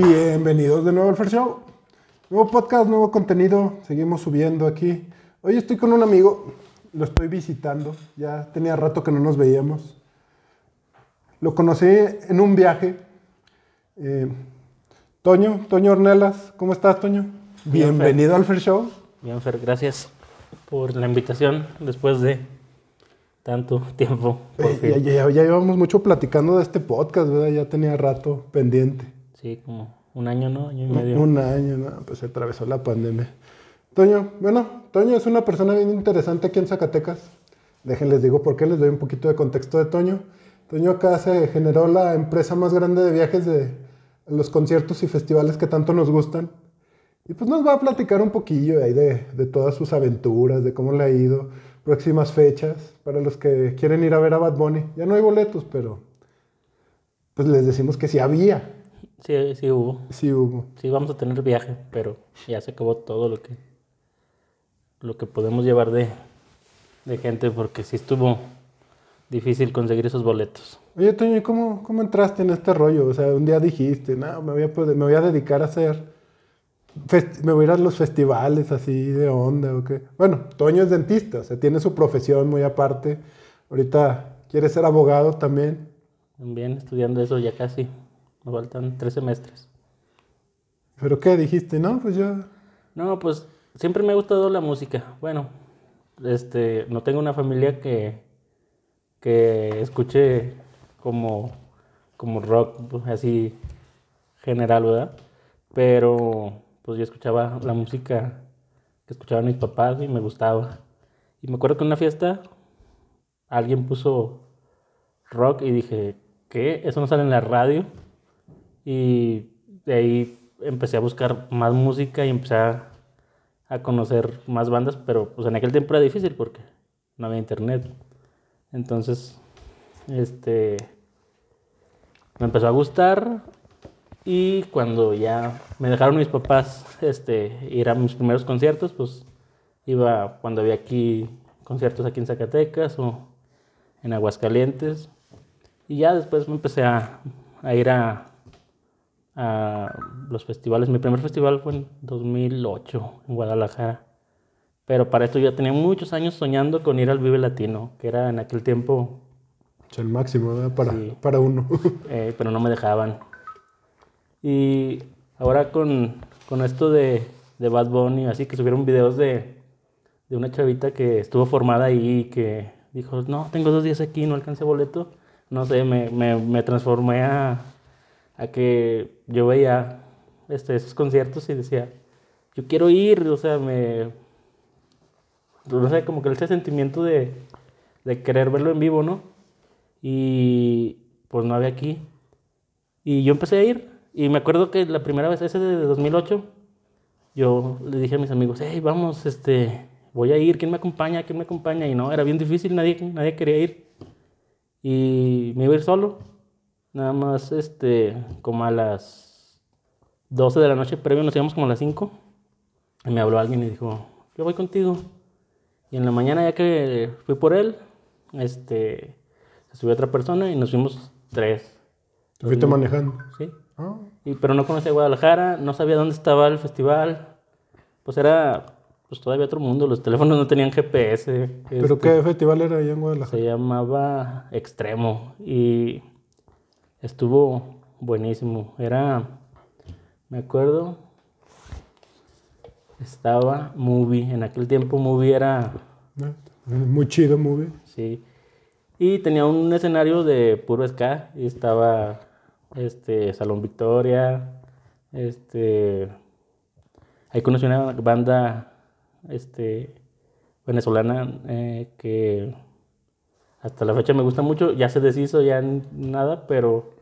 Bienvenidos de nuevo al Fair Show. Nuevo podcast, nuevo contenido. Seguimos subiendo aquí. Hoy estoy con un amigo, lo estoy visitando. Ya tenía rato que no nos veíamos. Lo conocí en un viaje. Eh, Toño, Toño Ornelas, ¿cómo estás, Toño? Bien, Bienvenido al Fair Show. Bien, Fer, gracias por la invitación después de tanto tiempo. por Eh, fin. ya, ya- ya llevamos mucho platicando de este podcast, ¿verdad? Ya tenía rato pendiente. Sí, como un año, ¿no? Año y medio. Un año, ¿no? Pues se atravesó la pandemia. Toño, bueno, Toño es una persona bien interesante aquí en Zacatecas. Déjenles digo por qué, les doy un poquito de contexto de Toño. Toño acá se generó la empresa más grande de viajes de los conciertos y festivales que tanto nos gustan. Y pues nos va a platicar un poquillo ahí de, de todas sus aventuras, de cómo le ha ido, próximas fechas, para los que quieren ir a ver a Bad Bunny. Ya no hay boletos, pero pues les decimos que sí había, Sí, sí hubo. sí hubo. Sí vamos a tener viaje, pero ya se acabó todo lo que lo que podemos llevar de, de gente porque sí estuvo difícil conseguir esos boletos. Oye, Toño, ¿y cómo, cómo entraste en este rollo? O sea, un día dijiste, no, me voy a, poder- me voy a dedicar a hacer, me voy a ir a los festivales así de onda o qué. Bueno, Toño es dentista, o sea, tiene su profesión muy aparte. Ahorita quiere ser abogado también. También estudiando eso ya casi. Me faltan tres semestres. ¿Pero qué dijiste? No, pues yo... No, pues siempre me ha gustado la música. Bueno, este, no tengo una familia que, que escuche como, como rock, pues, así general, ¿verdad? Pero pues yo escuchaba la música que escuchaban mis papás y me gustaba. Y me acuerdo que en una fiesta alguien puso rock y dije, ¿qué? Eso no sale en la radio. Y de ahí empecé a buscar más música y empecé a, a conocer más bandas, pero pues en aquel tiempo era difícil porque no había internet. Entonces, este, me empezó a gustar y cuando ya me dejaron mis papás este, ir a mis primeros conciertos, pues iba cuando había aquí conciertos aquí en Zacatecas o en Aguascalientes. Y ya después me empecé a, a ir a, a los festivales. Mi primer festival fue en 2008 en Guadalajara. Pero para esto yo ya tenía muchos años soñando con ir al Vive Latino, que era en aquel tiempo, Es el máximo, ¿verdad? Para, Sí. para uno. eh, pero no me dejaban. Y ahora con, con esto de, de Bad Bunny, así que subieron videos de, de una chavita que estuvo formada ahí y que dijo, no, tengo dos días aquí, no alcancé boleto. No sé, me, me, me transformé a, a que yo veía este, esos conciertos y decía, yo quiero ir, o sea, me... No sé, como que ese sentimiento de, de querer verlo en vivo, ¿no? Y pues no había aquí. Y yo empecé a ir. Y me acuerdo que la primera vez, ese de 2008, yo le dije a mis amigos, hey, vamos, este, voy a ir, ¿quién me acompaña? ¿Quién me acompaña? Y no, era bien difícil, nadie, nadie quería ir. Y me iba a ir solo. Nada más, este, como a las 12 de la noche previo, nos íbamos como a las 5. Y me habló alguien y dijo, yo voy contigo. Y en la mañana ya que fui por él, este, se subió otra persona y nos fuimos tres, Te fuiste manejando. ¿sí? Ah, Y, pero no conocía Guadalajara, no sabía dónde estaba el festival. Pues era pues todavía otro mundo, los teléfonos no tenían GPS. ¿Pero este, qué festival era allá en Guadalajara? Se llamaba Extremo y estuvo buenísimo. Era, me acuerdo, estaba Movie. En aquel tiempo Movie era. Muy chido, movie. Sí. Y tenía un escenario de puro ska. Y estaba este Salón Victoria. Este. Ahí conocí una banda este, venezolana eh, que hasta la fecha me gusta mucho. Ya se deshizo, ya nada, pero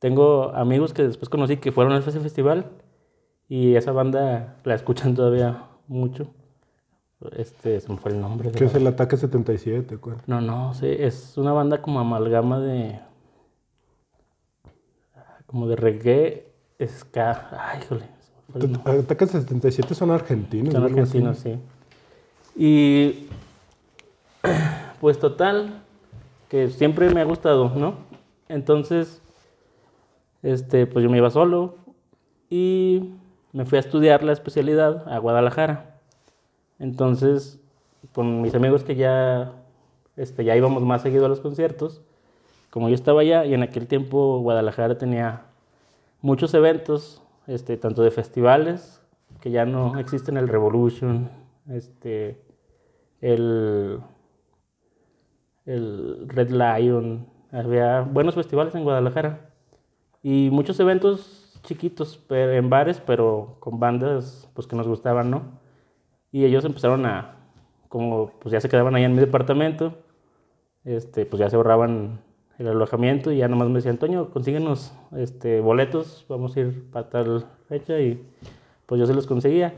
tengo amigos que después conocí que fueron a ese festival. Y esa banda la escuchan todavía mucho. Este, se me fue el nombre. la es el ataque 77, ¿cuál? no, no, sí, es una banda como amalgama de. como de reggae, ska. Ay, híjole. Ataque 77 son argentinos. Son argentinos, sí. Y. pues total, siempre me ha gustado, ¿no? Entonces, este, pues yo me iba solo. y me fui a estudiar la especialidad a Guadalajara. Entonces, con mis amigos que ya, este, ya íbamos más seguido a los conciertos, como yo estaba allá y en aquel tiempo Guadalajara tenía muchos eventos, este, tanto de festivales, que ya no existen, el Revolution, este, el, el Red Lion, había buenos festivales en Guadalajara y muchos eventos chiquitos en bares, pero con bandas pues, que nos gustaban, ¿no? Y ellos empezaron a, como pues ya se quedaban ahí en mi departamento, este, pues ya se ahorraban el alojamiento y ya nomás me decía, Antonio, consíguenos este, boletos, vamos a ir para tal fecha y pues yo se los conseguía.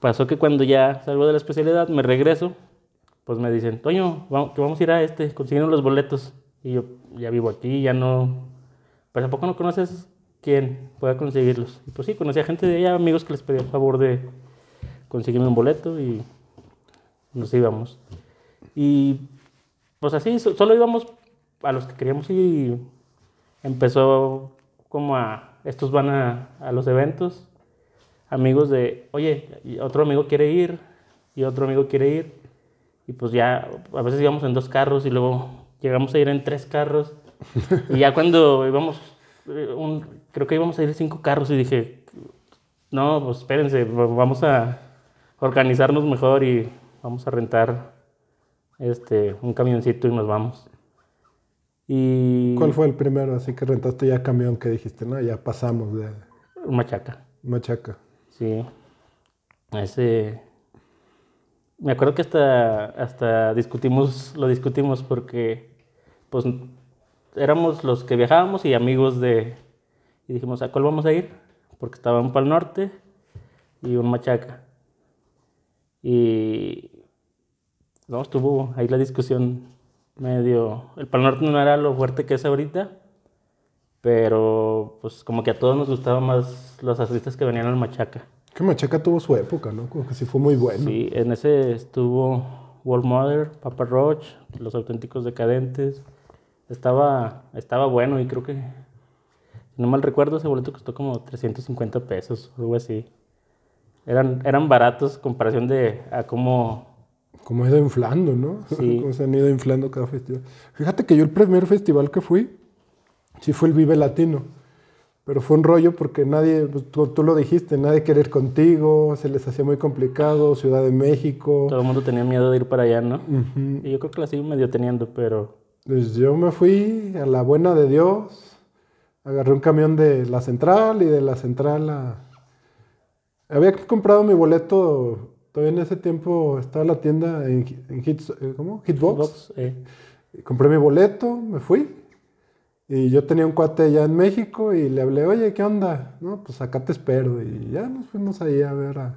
Pasó que cuando ya salgo de la especialidad, me regreso, pues me dicen, Toño, vamos, que vamos a ir a este, consiguieron los boletos. Y yo ya vivo aquí, ya no... Pues ¿a poco no conoces quién pueda conseguirlos? Y pues sí, conocía gente de allá, amigos que les pedía el favor de conseguirme un boleto y nos íbamos. Y pues así, solo íbamos a los que queríamos y empezó como a, estos van a, a los eventos, amigos de, oye, otro amigo quiere ir y otro amigo quiere ir. Y pues ya, a veces íbamos en dos carros y luego llegamos a ir en tres carros. y ya cuando íbamos, eh, un, creo que íbamos a ir cinco carros y dije, no, pues espérense, vamos a organizarnos mejor y vamos a rentar este, un camioncito y nos vamos. Y... ¿Cuál fue el primero? Así que rentaste ya camión que dijiste, no, ya pasamos de... Machaca. Machaca. Sí. Ese... Me acuerdo que hasta, hasta discutimos, lo discutimos porque, pues, éramos los que viajábamos y amigos de... Y dijimos, ¿a cuál vamos a ir? Porque estaba un Pal Norte y un Machaca. Y... No, estuvo ahí la discusión medio... El Pal Norte no era lo fuerte que es ahorita, pero pues como que a todos nos gustaban más los artistas que venían al Machaca. Que Machaca tuvo su época, ¿no? Como que sí fue muy bueno. Sí, en ese estuvo World Mother, Papa Roach, Los Auténticos Decadentes. Estaba, estaba bueno y creo que, no mal recuerdo, ese boleto costó como 350 pesos, algo así. Eran, eran baratos en comparación de a cómo como ha ido inflando, ¿no? Sí. Como se han ido inflando cada festival. Fíjate que yo el primer festival que fui, sí fue el Vive Latino. Pero fue un rollo porque nadie, pues, tú, lo dijiste, nadie quería ir contigo, se les hacía muy complicado, Ciudad de México. Todo el mundo tenía miedo de ir para allá, ¿no? Y yo creo que la sigo medio teniendo, pero... Pues yo me fui a la buena de Dios, agarré un camión de la central y de la central a... Había comprado mi boleto Todavía en ese tiempo estaba la tienda en, Hits, eh. Hitbox. eh. Compré mi boleto, me fui. Y yo tenía un cuate allá en México y le hablé, oye, ¿qué onda? No, pues acá te espero. Y ya nos fuimos ahí a ver a,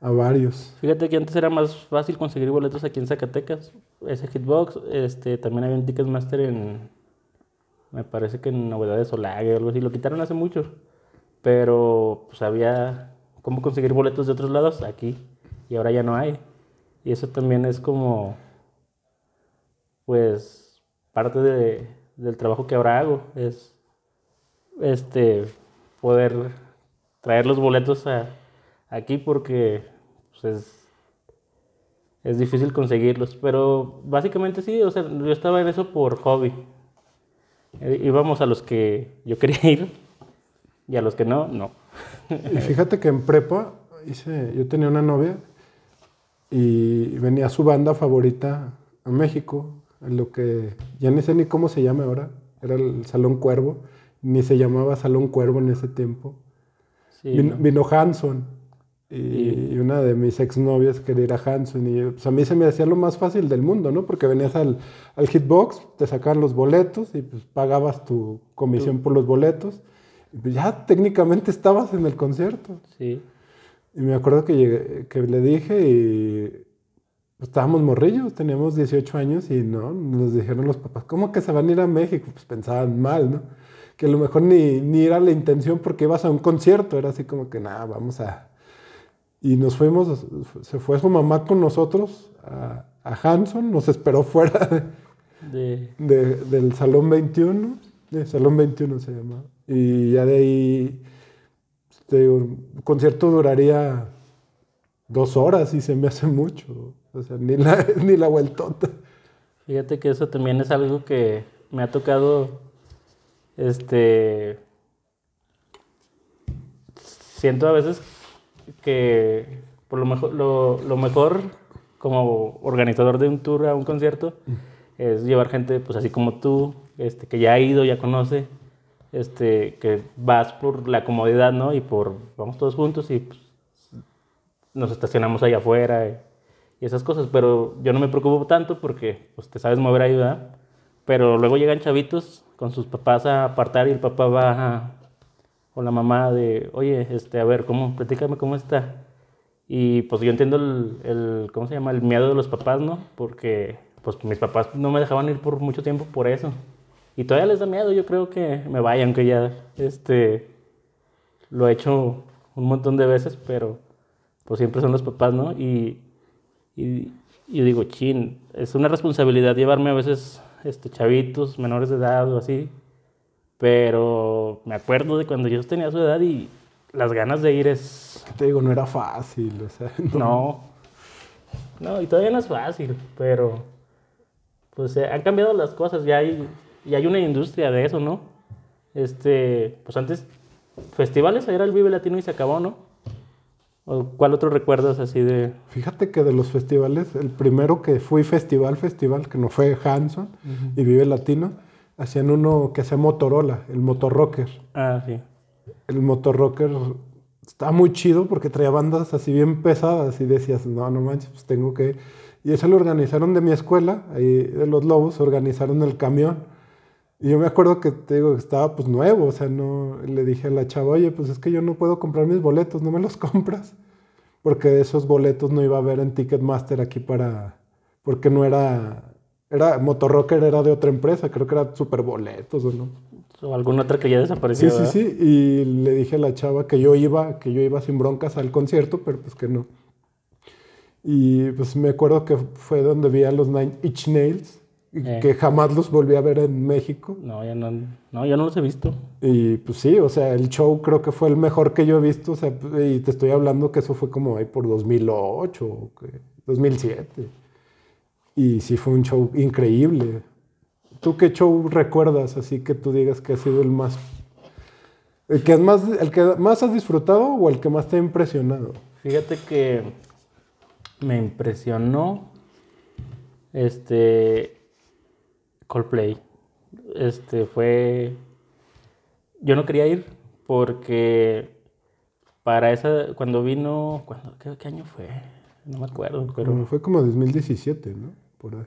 a varios. Fíjate que antes era más fácil conseguir boletos aquí en Zacatecas. Ese Hitbox, este, también había un Ticketmaster en, me parece que en Novedades Olague o algo así. Lo quitaron hace mucho. Pero pues había cómo conseguir boletos de otros lados aquí y ahora ya no hay. Y eso también es como, pues, parte de, del trabajo que ahora hago, es este, poder traer los boletos aquí porque pues, es, es difícil conseguirlos. Pero básicamente sí, o sea, yo estaba en eso por hobby. Eh, íbamos a los que yo quería ir y a los que no, no. Y fíjate que en prepa yo tenía una novia y venía su banda favorita a México, lo que ya ni sé ni cómo se llama ahora, era el Salón Cuervo, ni se llamaba Salón Cuervo en ese tiempo. vino, Hanson y, una de mis exnovias quería ir a Hanson y pues, a mí se me hacía lo más fácil del mundo, ¿no? Porque venías al, al hitbox, te sacaban los boletos y pues pagabas tu comisión por los boletos y pues ya técnicamente estabas en el concierto. Sí. Y me acuerdo que, llegué, que le dije y pues, estábamos morrillos, teníamos 18 años y no, nos dijeron los papás, ¿cómo que se van a ir a México? Pues pensaban mal, ¿no? Que a lo mejor ni, ni era la intención porque ibas a un concierto, era así como que nada, vamos a... Y nos fuimos, se fue su mamá con nosotros a, a Hanson, nos esperó fuera de... del Salón 21, de Salón 21 se llamaba. Y ya de ahí te digo, un concierto duraría dos horas y se me hace mucho. O sea, ni la, ni la vueltota. Fíjate que eso también es algo que me ha tocado, este, siento a veces que por lo mejor, lo, lo mejor como organizador de un tour a un concierto es llevar gente, pues así como tú, este, que ya ha ido, ya conoce, este, que vas por la comodidad, ¿no? Y por, vamos todos juntos y pues, nos estacionamos ahí afuera y, esas cosas, pero yo no me preocupo tanto porque pues te sabes mover ahí, ¿verdad? Pero luego llegan chavitos con sus papás a apartar y el papá va a- con la mamá de, oye, este, a ver, ¿cómo? Platícame cómo está. Y pues yo entiendo el, el, ¿cómo se llama? El miedo de los papás, ¿no? Porque pues mis papás no me dejaban ir por mucho tiempo por eso. Y todavía les da miedo, yo creo que me vaya, aunque ya, este, lo he hecho un montón de veces, pero pues siempre son los papás, ¿no? Y, y, y digo, chin, es una responsabilidad llevarme a veces este, chavitos menores de edad o así, pero me acuerdo de cuando yo tenía su edad y las ganas de ir es, Te digo, no era fácil. O sea, no. no, no, y todavía no es fácil, pero pues eh, han cambiado las cosas, ya hay, ya hay una industria de eso, ¿no? Este, pues antes, festivales, era el Vive Latino y se acabó, ¿no? ¿O ¿Cuál otro recuerdas así de...? Fíjate que de los festivales, el primero que fui festival, festival, que no fue Hanson y Vive Latino, hacían uno que hacía Motorola, el Motorrocker. Ah, sí. El Motorrocker estaba muy chido porque traía bandas así bien pesadas y decías, no, no manches, pues tengo que... Y eso lo organizaron de mi escuela, ahí de los Lobos, organizaron el camión. Y yo me acuerdo que, te digo, estaba pues nuevo, o sea, no... Le dije a la chava, oye, pues es que yo no puedo comprar mis boletos, ¿no me los compras? Porque esos boletos no iba a haber en Ticketmaster aquí para... Porque no era... Era, Motorrocker era de otra empresa, creo que era Superboletos o no. O alguna otra que ya desapareció. Sí, sí, ¿verdad? sí. Y le dije a la chava que yo iba, que yo iba sin broncas al concierto, pero pues que no. Y pues me acuerdo que fue donde vi a los Nine Inch Nails, Eh. que jamás los volví a ver en México. No, ya no, no, yo no los he visto. Y pues sí, o sea, el show creo que fue el mejor que yo he visto, o sea, y te estoy hablando que eso fue como ahí por 2008, o que- 2007. Y sí fue un show increíble. ¿Tú qué show recuerdas así que tú digas que ha sido el más el que más el que más has disfrutado o el que más te ha impresionado? Fíjate que me impresionó este Coldplay. Este fue yo no quería ir porque para esa cuando vino cuando ¿qué, qué año fue? No me acuerdo, pero Bueno, fue como 2017, ¿no? Por ahí.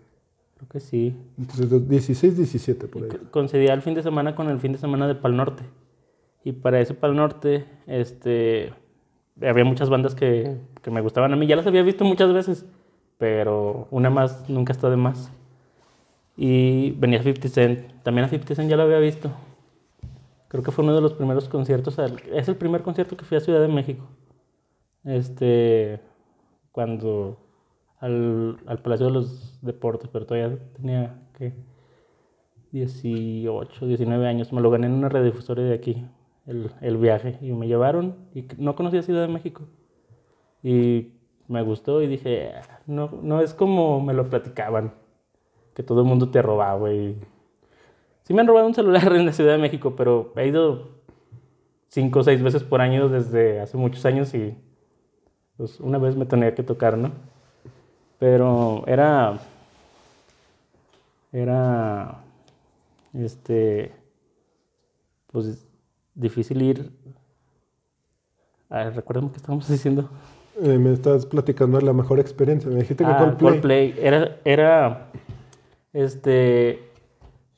creo que sí. Entonces 16, 17 por ahí. Coincidía el fin de semana con el fin de semana de Pal Norte. Y para ese Pal Norte, este, había muchas bandas que, que me gustaban a mí. Ya las había visto muchas veces, pero una más nunca está de más. Y venía 50 Cent. También a 50 Cent ya lo había visto. Creo que fue uno de los primeros conciertos. es el primer concierto que fui a Ciudad de México. Este, cuando al, al Palacio de los Deportes, pero todavía tenía que 18, 19 años. Me lo gané en una radiodifusora de aquí, el, el viaje. Y me llevaron y no conocía Ciudad de México. Y me gustó y dije, "Ah, no, no es como me lo platicaban, que todo el mundo te robaba. Y... Sí me han robado un celular en la Ciudad de México, pero he ido cinco o seis veces por año desde hace muchos años y pues una vez me tenía que tocar, ¿no? Pero era era este pues difícil ir recuérdame que estábamos diciendo Eh, me estás platicando de la mejor experiencia. Me dijiste que Ah, Coldplay. Coldplay. Era, era, este,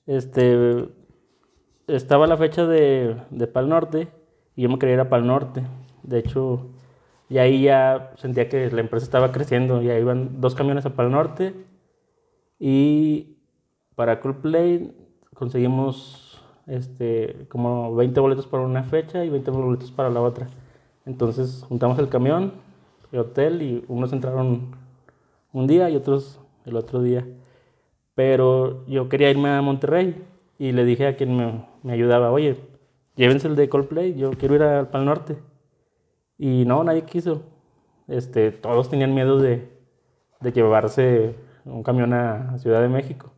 este, estaba la fecha de, de Pal Norte y yo me quería ir a Pal Norte. De hecho, y ahí ya sentía que la empresa estaba creciendo. Ya iban dos camiones a Pal Norte y para Coldplay conseguimos este, como 20 boletos para una fecha y 20 boletos para la otra. Entonces juntamos el camión, el hotel y unos entraron un día y otros el otro día. Pero yo quería irme a Monterrey y le dije a quien me, me ayudaba, oye, llévense el de Coldplay, yo quiero ir al Pal Norte. Y no, nadie quiso. Este, todos tenían miedo de, de llevarse un camión a Ciudad de México.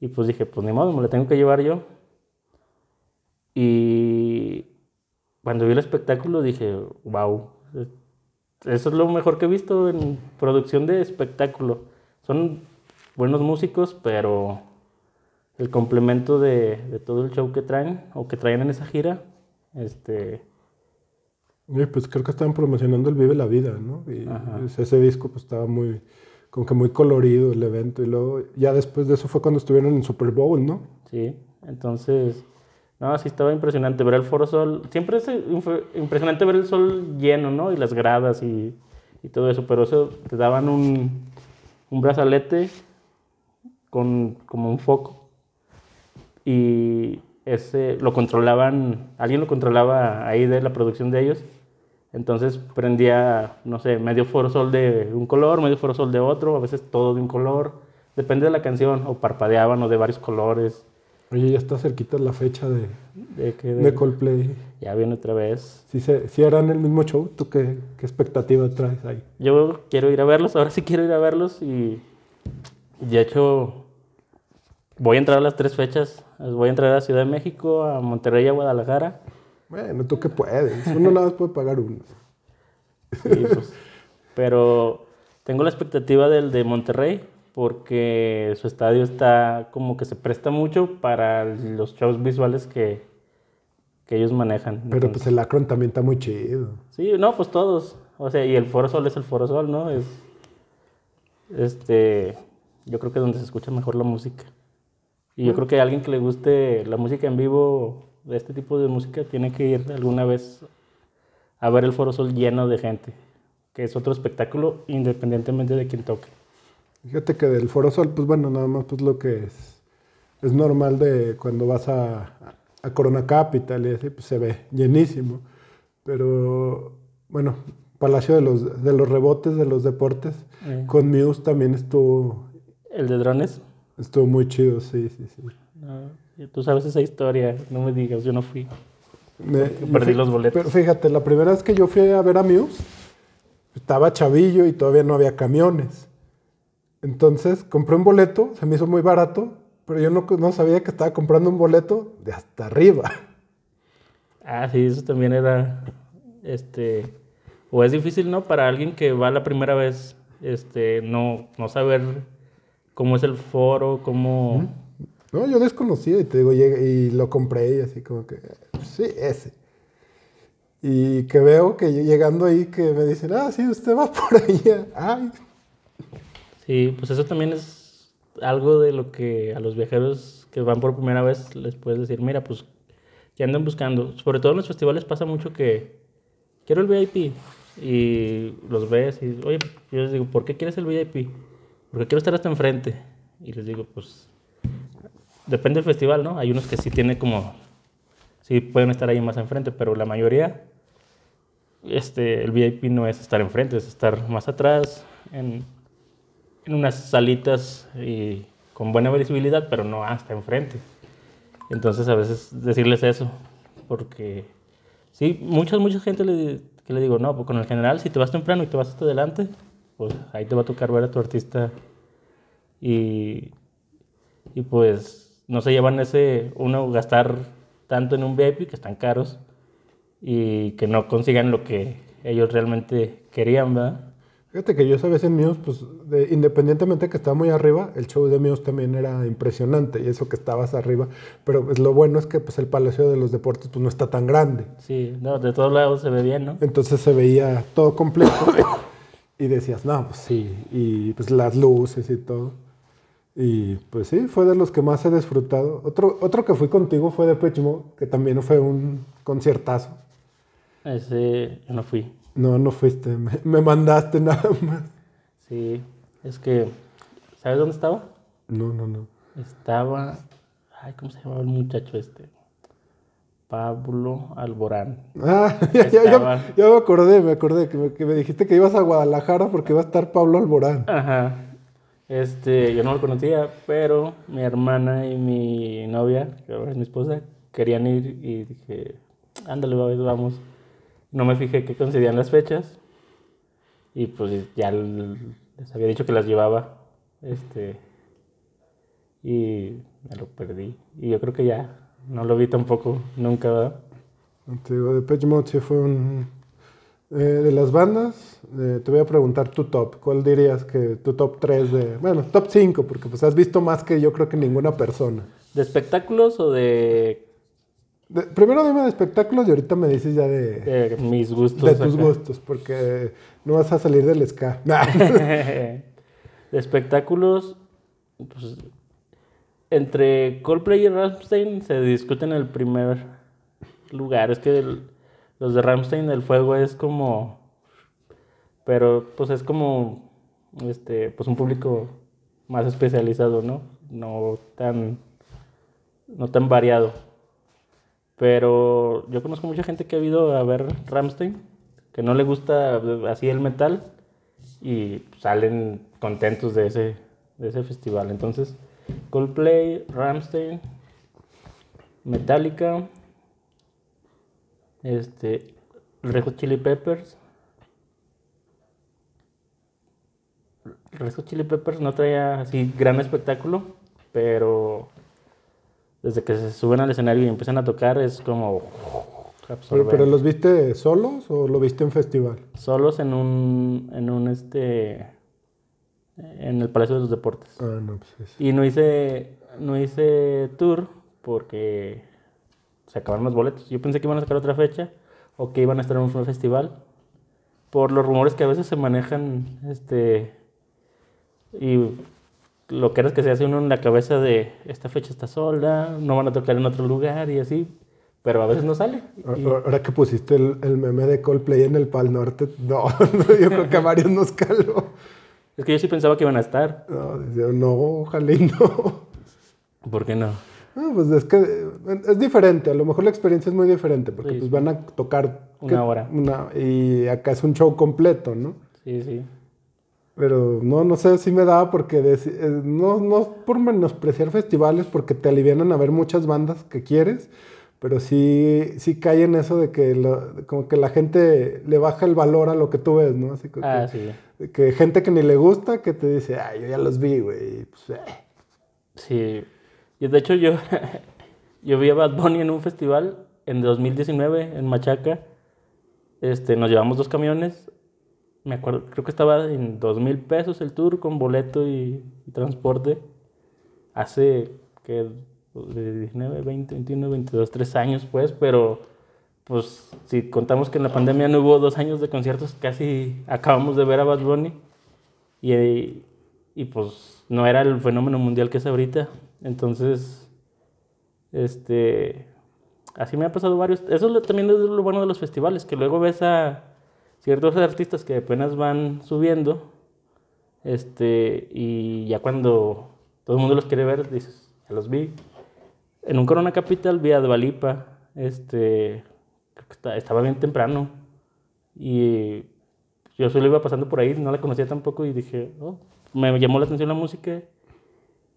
Y pues dije, pues ni modo, me lo tengo que llevar yo. Y cuando vi el espectáculo dije, wow, eso es lo mejor que he visto en producción de espectáculo. Son buenos músicos, pero el complemento de, de todo el show que traen o que traen en esa gira, este, Y pues creo que estaban promocionando el Vive la Vida, ¿no? Y Ajá. ese- ese disco pues estaba muy, como que muy colorido el evento. Y luego, ya después de eso fue cuando estuvieron en Super Bowl, ¿no? Sí, entonces, no, sí estaba impresionante ver el Foro Sol. Siempre es impresionante ver el sol lleno, ¿no? Y las gradas y, y todo eso, pero eso te daban un, un brazalete con como un foco y ese lo controlaban, alguien lo controlaba ahí de la producción de ellos. Entonces prendía, no sé, medio Foro Sol de un color, medio Foro Sol de otro, a veces todo de un color. Depende de la canción, o parpadeaban o de varios colores. Oye, ya está cerquita la fecha de, De que de Coldplay. ya viene otra vez. Si, se, si harán el mismo show, ¿tú qué, qué expectativa traes ahí? Yo quiero ir a verlos, ahora sí quiero ir a verlos y de hecho voy a entrar a las tres fechas. Voy a entrar a Ciudad de México, a Monterrey y a Guadalajara. Bueno, tú qué puedes. Uno nada más puede pagar uno. Sí, pues, pero tengo la expectativa del de Monterrey porque su estadio está como que se presta mucho para los shows visuales que, que ellos manejan. Pero pues el Akron también está muy chido. Sí, no, pues todos. O sea, y el Foro Sol es el Foro Sol, ¿no? Es. Este. Yo creo que es donde se escucha mejor la música. Y yo creo que a alguien que le guste la música en vivo, de este tipo de música, tiene que ir alguna vez a ver el Foro Sol lleno de gente. Que es otro espectáculo independientemente de quién toque. Fíjate que del Foro Sol, pues bueno, nada más pues lo que es, es normal de cuando vas a, a Corona Capital y así, pues se ve llenísimo. Pero bueno, Palacio de los, de los Rebotes de los Deportes, Eh, con Muse también estuvo, el de drones. estuvo muy chido, sí, sí, sí. no, tú sabes esa historia, no me digas, yo no fui. Me- perdí los boletos. Pero fíjate, la primera vez que yo fui a ver a Muse, estaba chavillo y todavía no había camiones. Entonces compré un boleto, se me hizo muy barato, pero yo no, no sabía que estaba comprando un boleto de hasta arriba. Ah, sí, eso también era, este, o es difícil, ¿no? Para alguien que va la primera vez, este, no, no saber cómo es el foro, cómo... No, yo desconocía y te digo, llegué y lo compré y así como que, sí, ese. Y que veo que llegando ahí que me dicen, ah, sí, usted va por allá. Ay, Sí, pues eso también es algo de lo que a los viajeros que van por primera vez les puedes decir, mira, pues, que andan buscando? Sobre todo en los festivales pasa mucho que quiero el VIP y los ves y, oye, yo les digo, ¿por qué quieres el VIP? Porque quiero estar hasta enfrente. Y les digo, pues, depende del festival, ¿no? Hay unos que sí tienen como, sí pueden estar ahí más enfrente, pero la mayoría, este, el VIP no es estar enfrente, es estar más atrás, en, en unas salitas y con buena visibilidad, pero no hasta enfrente. Entonces a veces decirles eso, porque sí, mucha, mucha gente le, que le digo, no, pues con el general, si te vas temprano y te vas hasta adelante, pues ahí te va a tocar ver a tu artista y, y pues no se llevan ese, uno gastar tanto en un VIP, que están caros, y que no consigan lo que ellos realmente querían, ¿verdad? Fíjate que yo esa vez en Muse, pues de- independientemente de que estaba muy arriba, el show de Muse también era impresionante y eso que estabas arriba. Pero pues, lo bueno es que pues, el Palacio de los Deportes pues, no está tan grande. Sí, no, de todos lados se ve bien, ¿no? Entonces se veía todo completo y decías, no, pues sí, y pues las luces y todo. Y pues sí, fue de los que más he disfrutado. Otro, otro que fui contigo fue de Mode, que también fue un conciertazo. Ese yo no fui. No, no fuiste, me, me mandaste nada más. Sí, es que, ¿sabes dónde estaba? No, no, no. Estaba, ay, ¿cómo se llamaba el muchacho este? Pablo Alborán. Ah, ya, ya, ya, Estaba. ya me acordé, me acordé que me, que me dijiste que ibas a Guadalajara porque iba a estar Pablo Alborán. Ajá. Este, yo no lo conocía, pero mi hermana y mi novia, que ahora es mi esposa, querían ir y dije, ándale, va- vamos. No me fijé que coincidían las fechas. Y pues ya les había dicho que las llevaba. Este. Y me lo perdí. Y yo creo que ya no lo vi tampoco nunca, ¿verdad? Te digo, Depeche Mode sí fue un... eh, de las bandas, eh, te voy a preguntar tu top. ¿Cuál dirías que tu top 3 de... Bueno, top 5, porque pues has visto más que yo creo que ninguna persona. ¿De espectáculos o de, De- primero dime de espectáculos y ahorita me dices ya de, de mis gustos? de tus acá? gustos, porque no vas a salir del ska. de espectáculos, pues, entre Coldplay y Rammstein se discuten el primer lugar. Es que los de Rammstein, el fuego es como. Pero, pues es como. Este, pues un público más especializado, ¿no? No tan. No tan variado. Pero yo conozco mucha gente que ha ido a ver Rammstein, que no le gusta así el metal y salen contentos de ese, de ese festival. Entonces, Coldplay, Rammstein, Metallica, este, Red Hot Chili Peppers. Red Hot Chili Peppers no traía así gran espectáculo, pero desde que se suben al escenario y empiezan a tocar es como pero, pero ¿los viste solos o lo viste en festival? solos en un en un este en el Palacio de los Deportes. Ah, no, pues. Y no hice no hice tour porque se acabaron los boletos. Yo pensé que iban a sacar otra fecha o que iban a estar en un festival por los rumores que a veces se manejan este y lo que era es que se hace uno en la cabeza de esta fecha está sola, no van a tocar en otro lugar y así, pero a veces no sale. Y- Ahora que pusiste el, el meme de Coldplay en el Pal Norte, no, yo creo que a varios nos caló. Es que yo sí pensaba que iban a estar, No, decía, no, ojalá y no. ¿por qué no? Ah, pues es que es diferente, a lo mejor la experiencia es muy diferente, porque Sí, pues van a tocar... Una ¿qué? hora. Una, y acá es un show completo, ¿no? Sí, sí. Pero no, no sé si me daba porque eh, no, no por menospreciar festivales, porque te alivianan a ver muchas bandas que quieres, pero sí, sí cae en eso de que lo- como que la gente le baja el valor a lo que tú ves, ¿no? Así Ah, que, sí. Que gente que ni le gusta, que te dice, ay, yo ya los vi, güey. Pues, eh. Sí. Y de hecho yo, yo vi a Bad Bunny en un festival en 2019 en Machaca. Este, nos llevamos dos camiones. Me acuerdo, creo que estaba en dos mil pesos el tour con boleto y, y transporte. Hace que de 19, 20, 21, 22, tres años pues, pero pues si contamos que en la pandemia no hubo dos años de conciertos, casi acabamos de ver a Bad Bunny. Y, y pues no era el fenómeno mundial que es ahorita. Entonces, este, así me ha pasado varios. Eso también es lo bueno de los festivales, que luego ves a ciertos artistas que apenas van subiendo, este, y ya cuando todo el mundo los quiere ver, dices, ya los vi. En un Corona Capital vi a Dua Lipa, este, estaba bien temprano, y yo solo iba pasando por ahí, no la conocía tampoco, y dije, oh, me llamó la atención la música,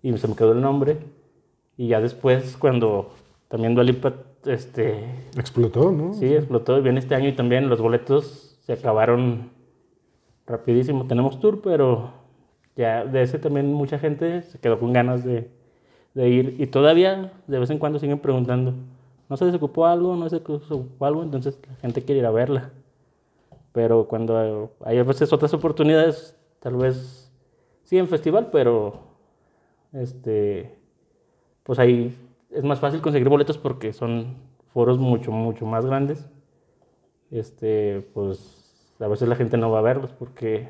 y se me quedó el nombre. Y ya después, cuando también Dua Lipa, este, Explotó, ¿no? sí, explotó viene este año y también los boletos se acabaron rapidísimo. Tenemos tour, pero ya de ese también mucha gente se quedó con ganas de, de ir. Y todavía de vez en cuando siguen preguntando, ¿no se desocupó algo? ¿No se desocupó algo? Entonces la gente quiere ir a verla. Pero cuando hay a veces otras oportunidades, tal vez sí en festival, pero este pues ahí es más fácil conseguir boletos porque son foros mucho, mucho más grandes. Este, pues a veces la gente no va a verlos porque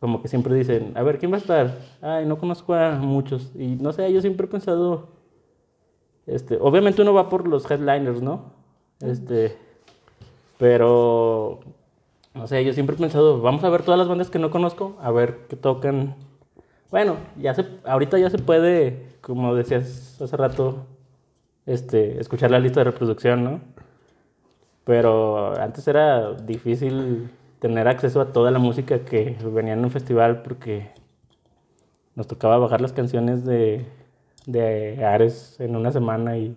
como que siempre dicen, a ver, ¿quién va a estar? Ay, no conozco a muchos. Y no sé, yo siempre he pensado, este, obviamente uno va por los headliners, ¿no? Este, pero, no sé, yo siempre he pensado, vamos a ver todas las bandas que no conozco, a ver qué tocan. Bueno, ya ahorita ya se puede, como decías hace rato, este, escuchar la lista de reproducción, ¿no? Pero antes era difícil tener acceso a toda la música que venía en un festival porque nos tocaba bajar las canciones de, de Ares en una semana y,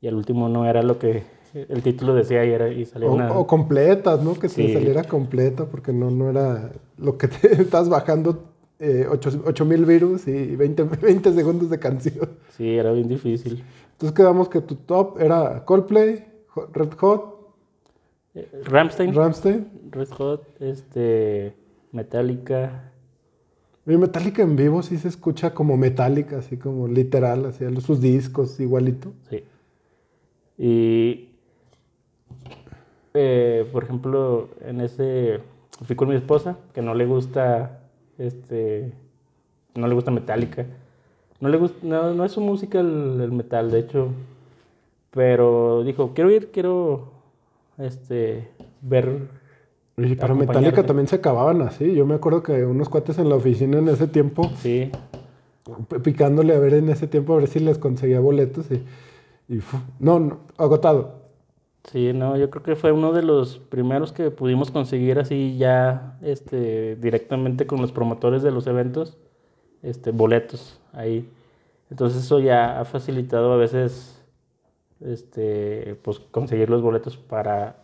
y el último no era lo que el título decía y, era, y salía O, una... o completas, ¿no? Que Sí. saliera completa, porque no, no era lo que te estás bajando eh, 8000 virus y 20, 20 segundos de canción. Sí, era bien difícil. Entonces quedamos que tu top era Coldplay, Red Hot, Eh, Rammstein, Rammstein. Red Hot, este, Metallica, Metallica en vivo sí se escucha como Metallica, así como literal, así sus discos igualito. sí. Y, eh, por ejemplo, en ese, fui con mi esposa, que no le gusta, este, no le gusta Metallica. No le gusta, no, no es su música el, el metal, de hecho. Pero dijo, quiero ir, quiero, este, ver Y pero Acompañarte. Metallica también se acababan así. Yo me acuerdo que unos cuates en la oficina en ese tiempo, Sí, picándole a ver en ese tiempo a ver si les conseguía boletos y, no, no, agotado. sí, no, yo creo que fue uno de los primeros que pudimos conseguir así ya, este, directamente con los promotores de los eventos, este, boletos ahí. Entonces eso ya ha facilitado a veces, este, pues conseguir los boletos para,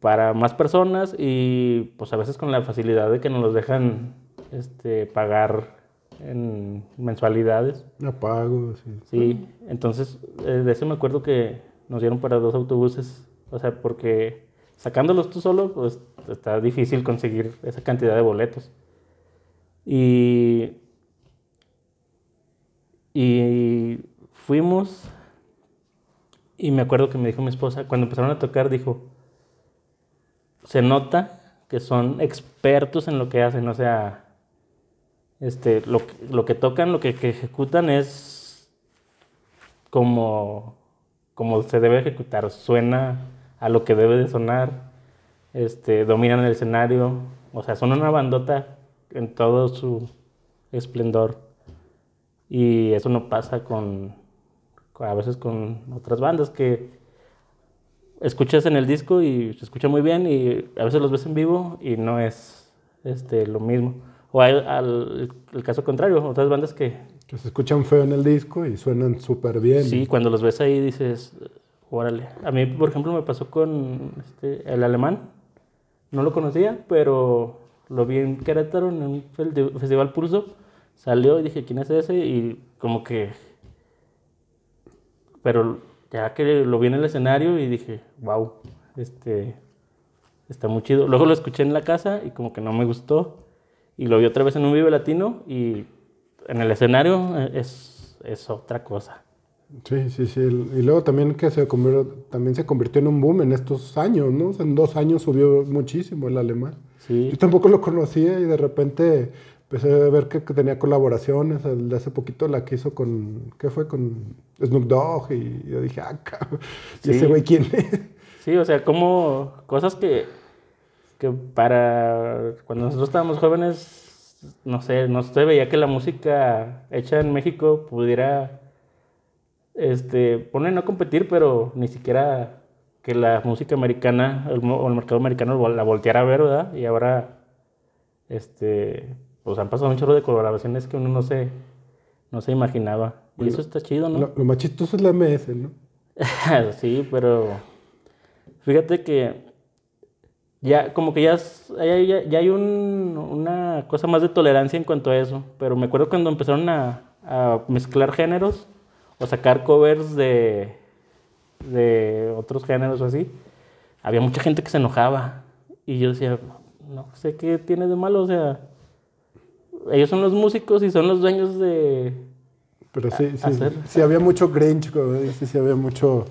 para más personas y pues a veces con la facilidad de que nos los dejan, este, pagar en mensualidades. Apago, sí. Sí, entonces eh, de eso me acuerdo que nos dieron para dos autobuses, o sea, porque sacándolos tú solo, pues está difícil conseguir esa cantidad de boletos. Y, y fuimos y me acuerdo que me dijo mi esposa, cuando empezaron a tocar, dijo, se nota que son expertos en lo que hacen, o sea, este, lo, lo que tocan, lo que, que ejecutan es como, como se debe ejecutar, suena a lo que debe de sonar, este, dominan el escenario, o sea, son una bandota en todo su esplendor. Y eso no pasa con- a veces con otras bandas que escuchas en el disco y se escucha muy bien y a veces los ves en vivo y no es este, lo mismo. O hay al, el caso contrario, otras bandas que Que se escuchan feo en el disco y suenan súper bien. sí, cuando los ves ahí dices, órale. A mí, por ejemplo, me pasó con este, el alemán. No lo conocía, pero lo vi en Querétaro en un festival Pulso. Salió y dije, ¿quién es ese? Y como que... Pero ya que lo vi en el escenario y dije, wow, este, está muy chido. Luego lo escuché en la casa y como que no me gustó. Y lo vi otra vez en un Vive Latino y en el escenario eh, es, es otra cosa. Sí, sí, sí. Y luego también que se convirtió, también se convirtió en un boom en estos años, ¿no? O sea, en dos años subió muchísimo el alemán. Sí, Yo tampoco lo conocía y de repente empecé a ver que, que tenía colaboraciones. El de hace poquito la que hizo con, ¿qué fue? Con Snoop Dogg y yo dije, ah, cabrón, ¿y ese Sí. güey quién es? sí, o sea, como cosas que, que para cuando nosotros estábamos jóvenes, no sé, no se veía que la música hecha en México pudiera, este, poner no competir, pero ni siquiera que la música americana el o el mercado americano la volteara a ver, ¿verdad? Y ahora, este, pues han pasado un chorro de colaboraciones que uno no se, no se imaginaba. Y eso está chido, ¿no? Lo, lo más chistoso es la MS, ¿no? sí, pero fíjate que ya como que ya, ya, ya- ya hay un- una cosa más de tolerancia en cuanto a eso. Pero me acuerdo cuando empezaron a, a mezclar géneros o sacar covers de, de otros géneros o así, había mucha gente que se enojaba. Y yo decía, no sé qué tiene de malo, o sea, ellos son los músicos y son los dueños de... Pero sí, sí, hacer. sí había mucho como dices, sí había mucho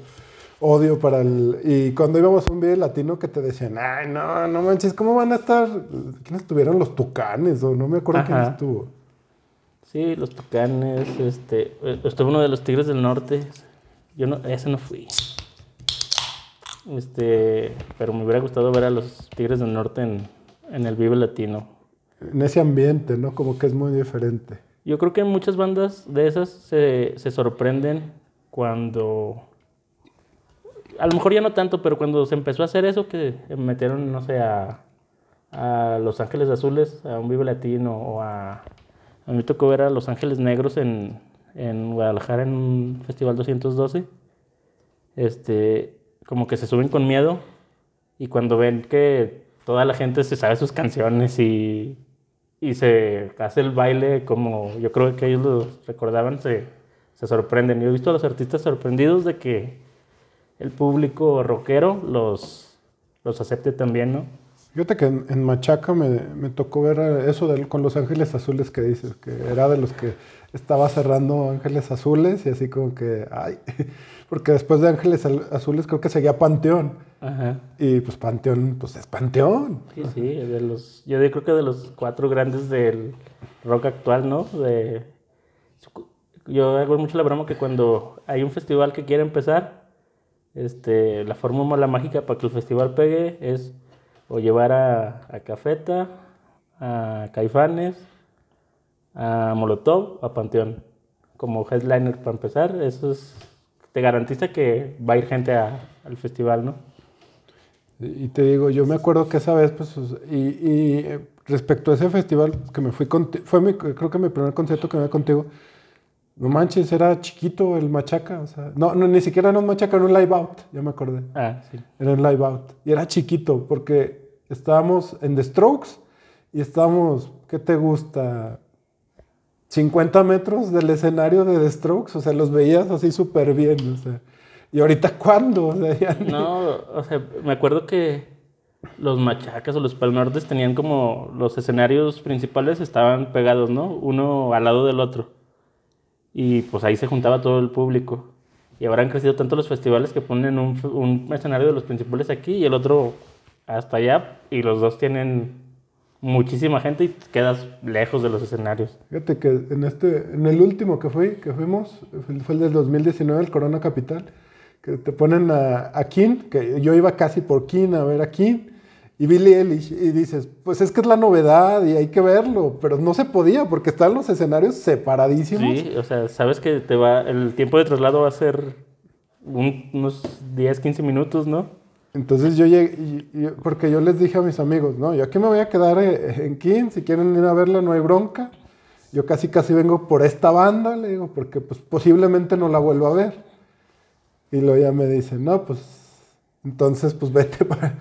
odio para el... Y cuando íbamos a un video latino que te decían, ay, no, no manches, ¿cómo van a estar? ¿Quiénes estuvieron los tucanes? O no me acuerdo quién Ajá. estuvo. Sí, los Tucanes, este, estuvo uno de los Tigres del Norte. Yo no, ese no fui. Este, pero me hubiera gustado ver a los Tigres del Norte en, en el Vive Latino. En ese ambiente, ¿no? Como que es muy diferente. Yo creo que muchas bandas de esas se, se sorprenden cuando, a lo mejor ya no tanto, pero cuando se empezó a hacer eso, que metieron, no sé, a, a Los Ángeles Azules, a un Vive Latino, o a, a mí me tocó ver a Los Ángeles Negros en, en Guadalajara en un Festival 212. Este, como que se suben con miedo y cuando ven que toda la gente se sabe sus canciones y, y se hace el baile como yo creo que ellos lo recordaban, se, se sorprenden. Yo he visto a los artistas sorprendidos de que el público rockero los, los acepte también, ¿no? Fíjate que en, en Machaca me, me, tocó ver eso de, con los Ángeles Azules que dices, que era de los que estaba cerrando Ángeles Azules y así como que, ay, porque después de Ángeles Azules creo que seguía Panteón. Ajá. Y pues Panteón, pues es Panteón. Sí, sí, de los, yo creo que de los cuatro grandes del rock actual, ¿no? De, yo hago mucho la broma que cuando hay un festival que quiere empezar, este, la fórmula mágica para que el festival pegue es o llevar a, a Cafeta, a Caifanes, a Molotov, a Panteón, como headliner para empezar. Eso es, te garantiza que va a ir gente a, al festival, ¿no? Y te digo, yo me acuerdo que esa vez, pues, y, y respecto a ese festival que me fui contigo, fue mi, creo que mi primer concierto que me fui contigo, no manches, era chiquito el machaca, o sea, no, no, ni siquiera era un machaca, era un live out, ya me acordé. Ah, sí. Era un live out. Y era chiquito, porque estábamos en The Strokes y estábamos, ¿qué te gusta? 50 metros del escenario de The Strokes, o sea, los veías así súper bien, o sea. ¿Y ahorita cuándo? O sea, ya ni... No, o sea, me acuerdo que los machacas o los palmartes tenían como los escenarios principales estaban pegados, ¿no? Uno al lado del otro. Y pues ahí se juntaba todo el público. Y ahora han crecido tanto los festivales que ponen un, un escenario de los principales aquí y el otro hasta allá. Y los dos tienen muchísima gente y quedas lejos de los escenarios. Fíjate que en, este, en el último que, fui, que fuimos, fue el del 2019, el Corona Capital, que te ponen a, a King, que yo iba casi por King a ver a King y Billy Eilish, y dices, pues es que es la novedad y hay que verlo, pero no se podía porque están los escenarios separadísimos. Sí, o sea, sabes que te va, el tiempo de traslado va a ser un, unos 10, 15 minutos, ¿no? Entonces yo llegué, porque yo les dije a mis amigos, no, yo aquí me voy a quedar en King, si quieren ir a verla no hay bronca. Yo casi casi vengo por esta banda, le digo, porque pues posiblemente no la vuelvo a ver. Y luego ya me dicen, no, pues entonces pues vete para...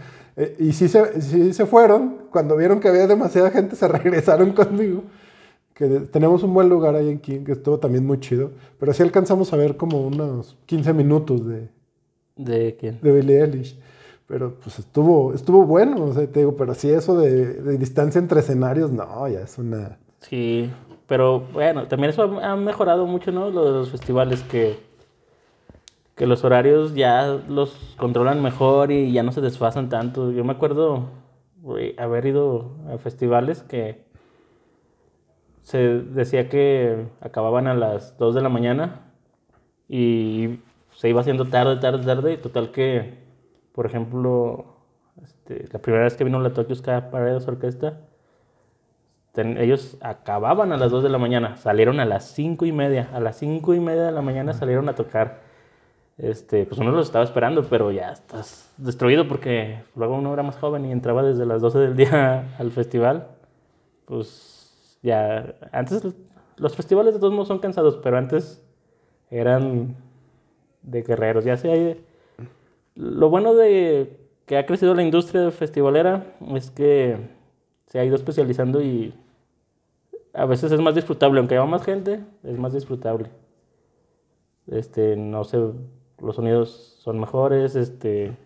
Y sí se, sí se fueron, cuando vieron que había demasiada gente se regresaron conmigo. Que tenemos un buen lugar ahí en King, que estuvo también muy chido. Pero sí alcanzamos a ver como unos 15 minutos de... ¿De quién? De Billie Eilish. Pero pues estuvo, estuvo bueno, o sea, te digo, pero sí eso de, de distancia entre escenarios, no, ya es una... Sí, pero bueno, también eso ha mejorado mucho, ¿no? Lo de los festivales que que los horarios ya los controlan mejor y ya no se desfasan tanto. Yo me acuerdo wey, haber ido a festivales que se decía que acababan a las 2 de la mañana y se iba haciendo tarde, tarde, tarde. Y total que, por ejemplo, este, la primera vez que vino la Tokyo Ska Paredes Orquesta, ten, ellos acababan a las 2 de la mañana, salieron a las 5 y media. A las 5 y media de la mañana salieron a tocar este, pues uno los estaba esperando, pero ya estás destruido porque luego uno era más joven y entraba desde las 12 del día al festival. Pues ya, antes los festivales de todos modos son cansados, pero antes eran de guerreros. Ya se hay, lo bueno de que ha crecido la industria festivalera es que se ha ido especializando y a veces es más disfrutable, aunque haya más gente, es más disfrutable. Este, no se los sonidos son mejores, este,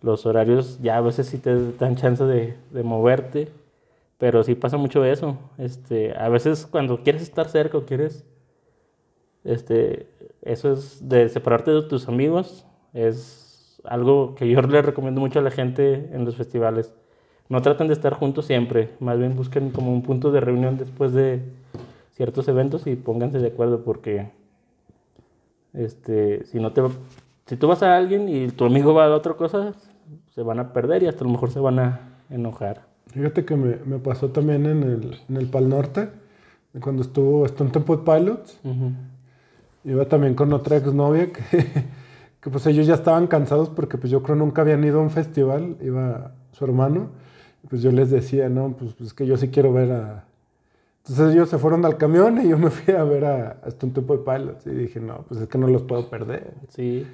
los horarios ya a veces sí te dan chance de, de, moverte, pero sí pasa mucho eso. Este, a veces cuando quieres estar cerca o quieres, este, eso es de separarte de tus amigos, es algo que yo le recomiendo mucho a la gente en los festivales. No traten de estar juntos siempre, más bien busquen como un punto de reunión después de ciertos eventos y pónganse de acuerdo porque este, si no te si tú vas a alguien y tu amigo va a otra cosa, se van a perder y hasta a lo mejor se van a enojar. Fíjate que me, me pasó también en el, en el Pal Norte, cuando estuvo Stone Temple Pilots. Uh -huh. Iba también con otra exnovia que, que pues ellos ya estaban cansados porque pues yo creo nunca habían ido a un festival, iba su hermano. Pues yo les decía, no, pues, pues que yo sí quiero ver a, entonces ellos se fueron al camión y yo me fui a ver a, a Stone Temple Pilots y dije, no, pues es que no los puedo perder. Sí.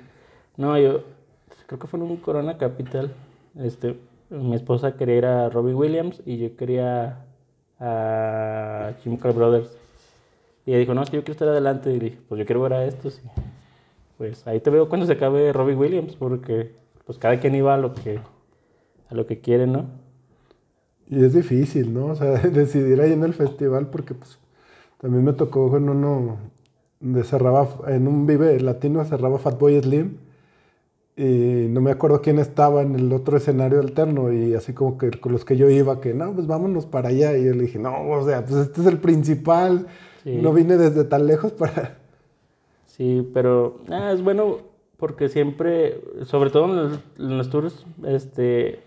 No, yo, creo que fue en un Corona Capital. Este, mi esposa quería ir a Robbie Williams y yo quería a Chemical Brothers. Y ella dijo, no, es que yo quiero estar adelante. Y dije, pues yo quiero ver a estos. Pues ahí te veo cuando se acabe Robbie Williams, porque pues cada quien iba a lo que, a lo que quiere, ¿no? Y es difícil, ¿no? O sea, decidir ahí en el festival, porque pues también me tocó en uno donde cerraba, en un Vive Latino cerraba Fatboy Slim y no me acuerdo quién estaba en el otro escenario alterno y así como que con los que yo iba, que no, pues vámonos para allá. Y yo le dije, no, o sea, pues este es el principal, no vine desde tan lejos para... Sí, pero ah, es bueno porque siempre, sobre todo en los, en los tours, este,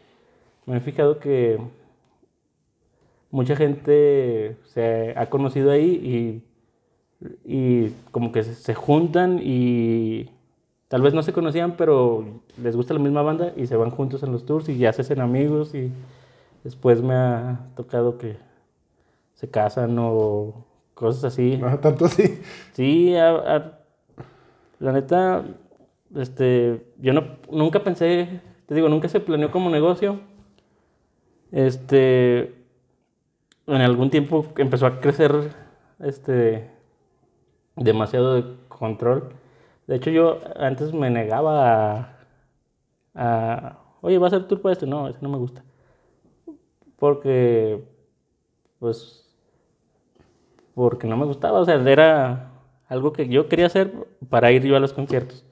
me he fijado que mucha gente se ha conocido ahí y, y como que se juntan y tal vez no se conocían, pero les gusta la misma banda y se van juntos en los tours y ya se hacen amigos y después me ha tocado que se casan o cosas así. Ah, tanto así. Sí, la neta, este, yo no, nunca pensé, te digo, nunca se planeó como negocio. Este, en algún tiempo empezó a crecer, este, demasiado de control de hecho, yo antes me negaba a, oye, ¿va a ser tour para esto? No, eso no me gusta. Porque, pues, porque no me gustaba, o sea, era algo que yo quería hacer para ir yo a los conciertos.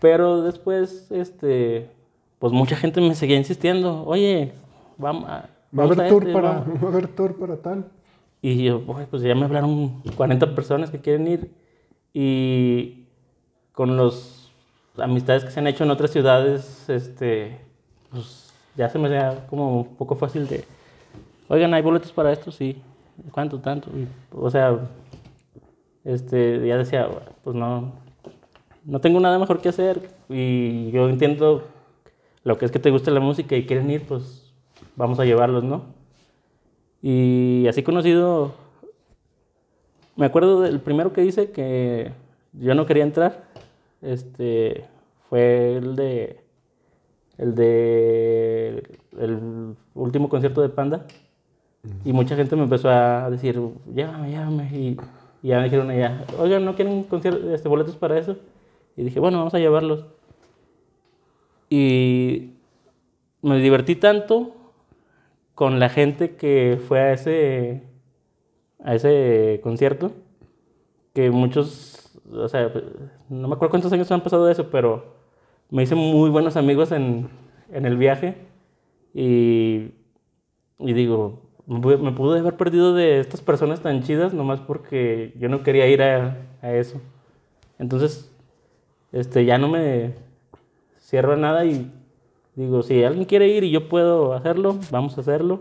Pero después, este, pues mucha gente me seguía insistiendo, oye, vamos a... Va a haber tour para, va a haber tour para tal. Y yo, pues ya me hablaron 40 personas que quieren ir. Y con los amistades que se han hecho en otras ciudades, este, pues ya se me da como un poco fácil de, oigan, ¿hay boletos para esto? Sí. ¿Cuánto, tanto? o sea, este, ya decía, pues no, no tengo nada mejor que hacer y yo entiendo lo que es que te gusta la música y quieren ir, pues vamos a llevarlos, ¿no? Y así conocido, me acuerdo del primero que hice que yo no quería entrar este, fue el de, el de, el último concierto de Panda. Y mucha gente me empezó a decir, llévame, llévame. Y, ya me dijeron, ya, oigan, ¿no quieren este, boletos para eso? Y dije, bueno, vamos a llevarlos. Y me divertí tanto con la gente que fue a ese, a ese concierto que muchos o sea, no me acuerdo cuántos años han pasado de eso, pero me hice muy buenos amigos en, en el viaje y, y digo, me pude haber perdido de estas personas tan chidas nomás porque yo no quería ir a, a eso. Entonces, este, ya no me cierro nada y digo, si alguien quiere ir y yo puedo hacerlo, vamos a hacerlo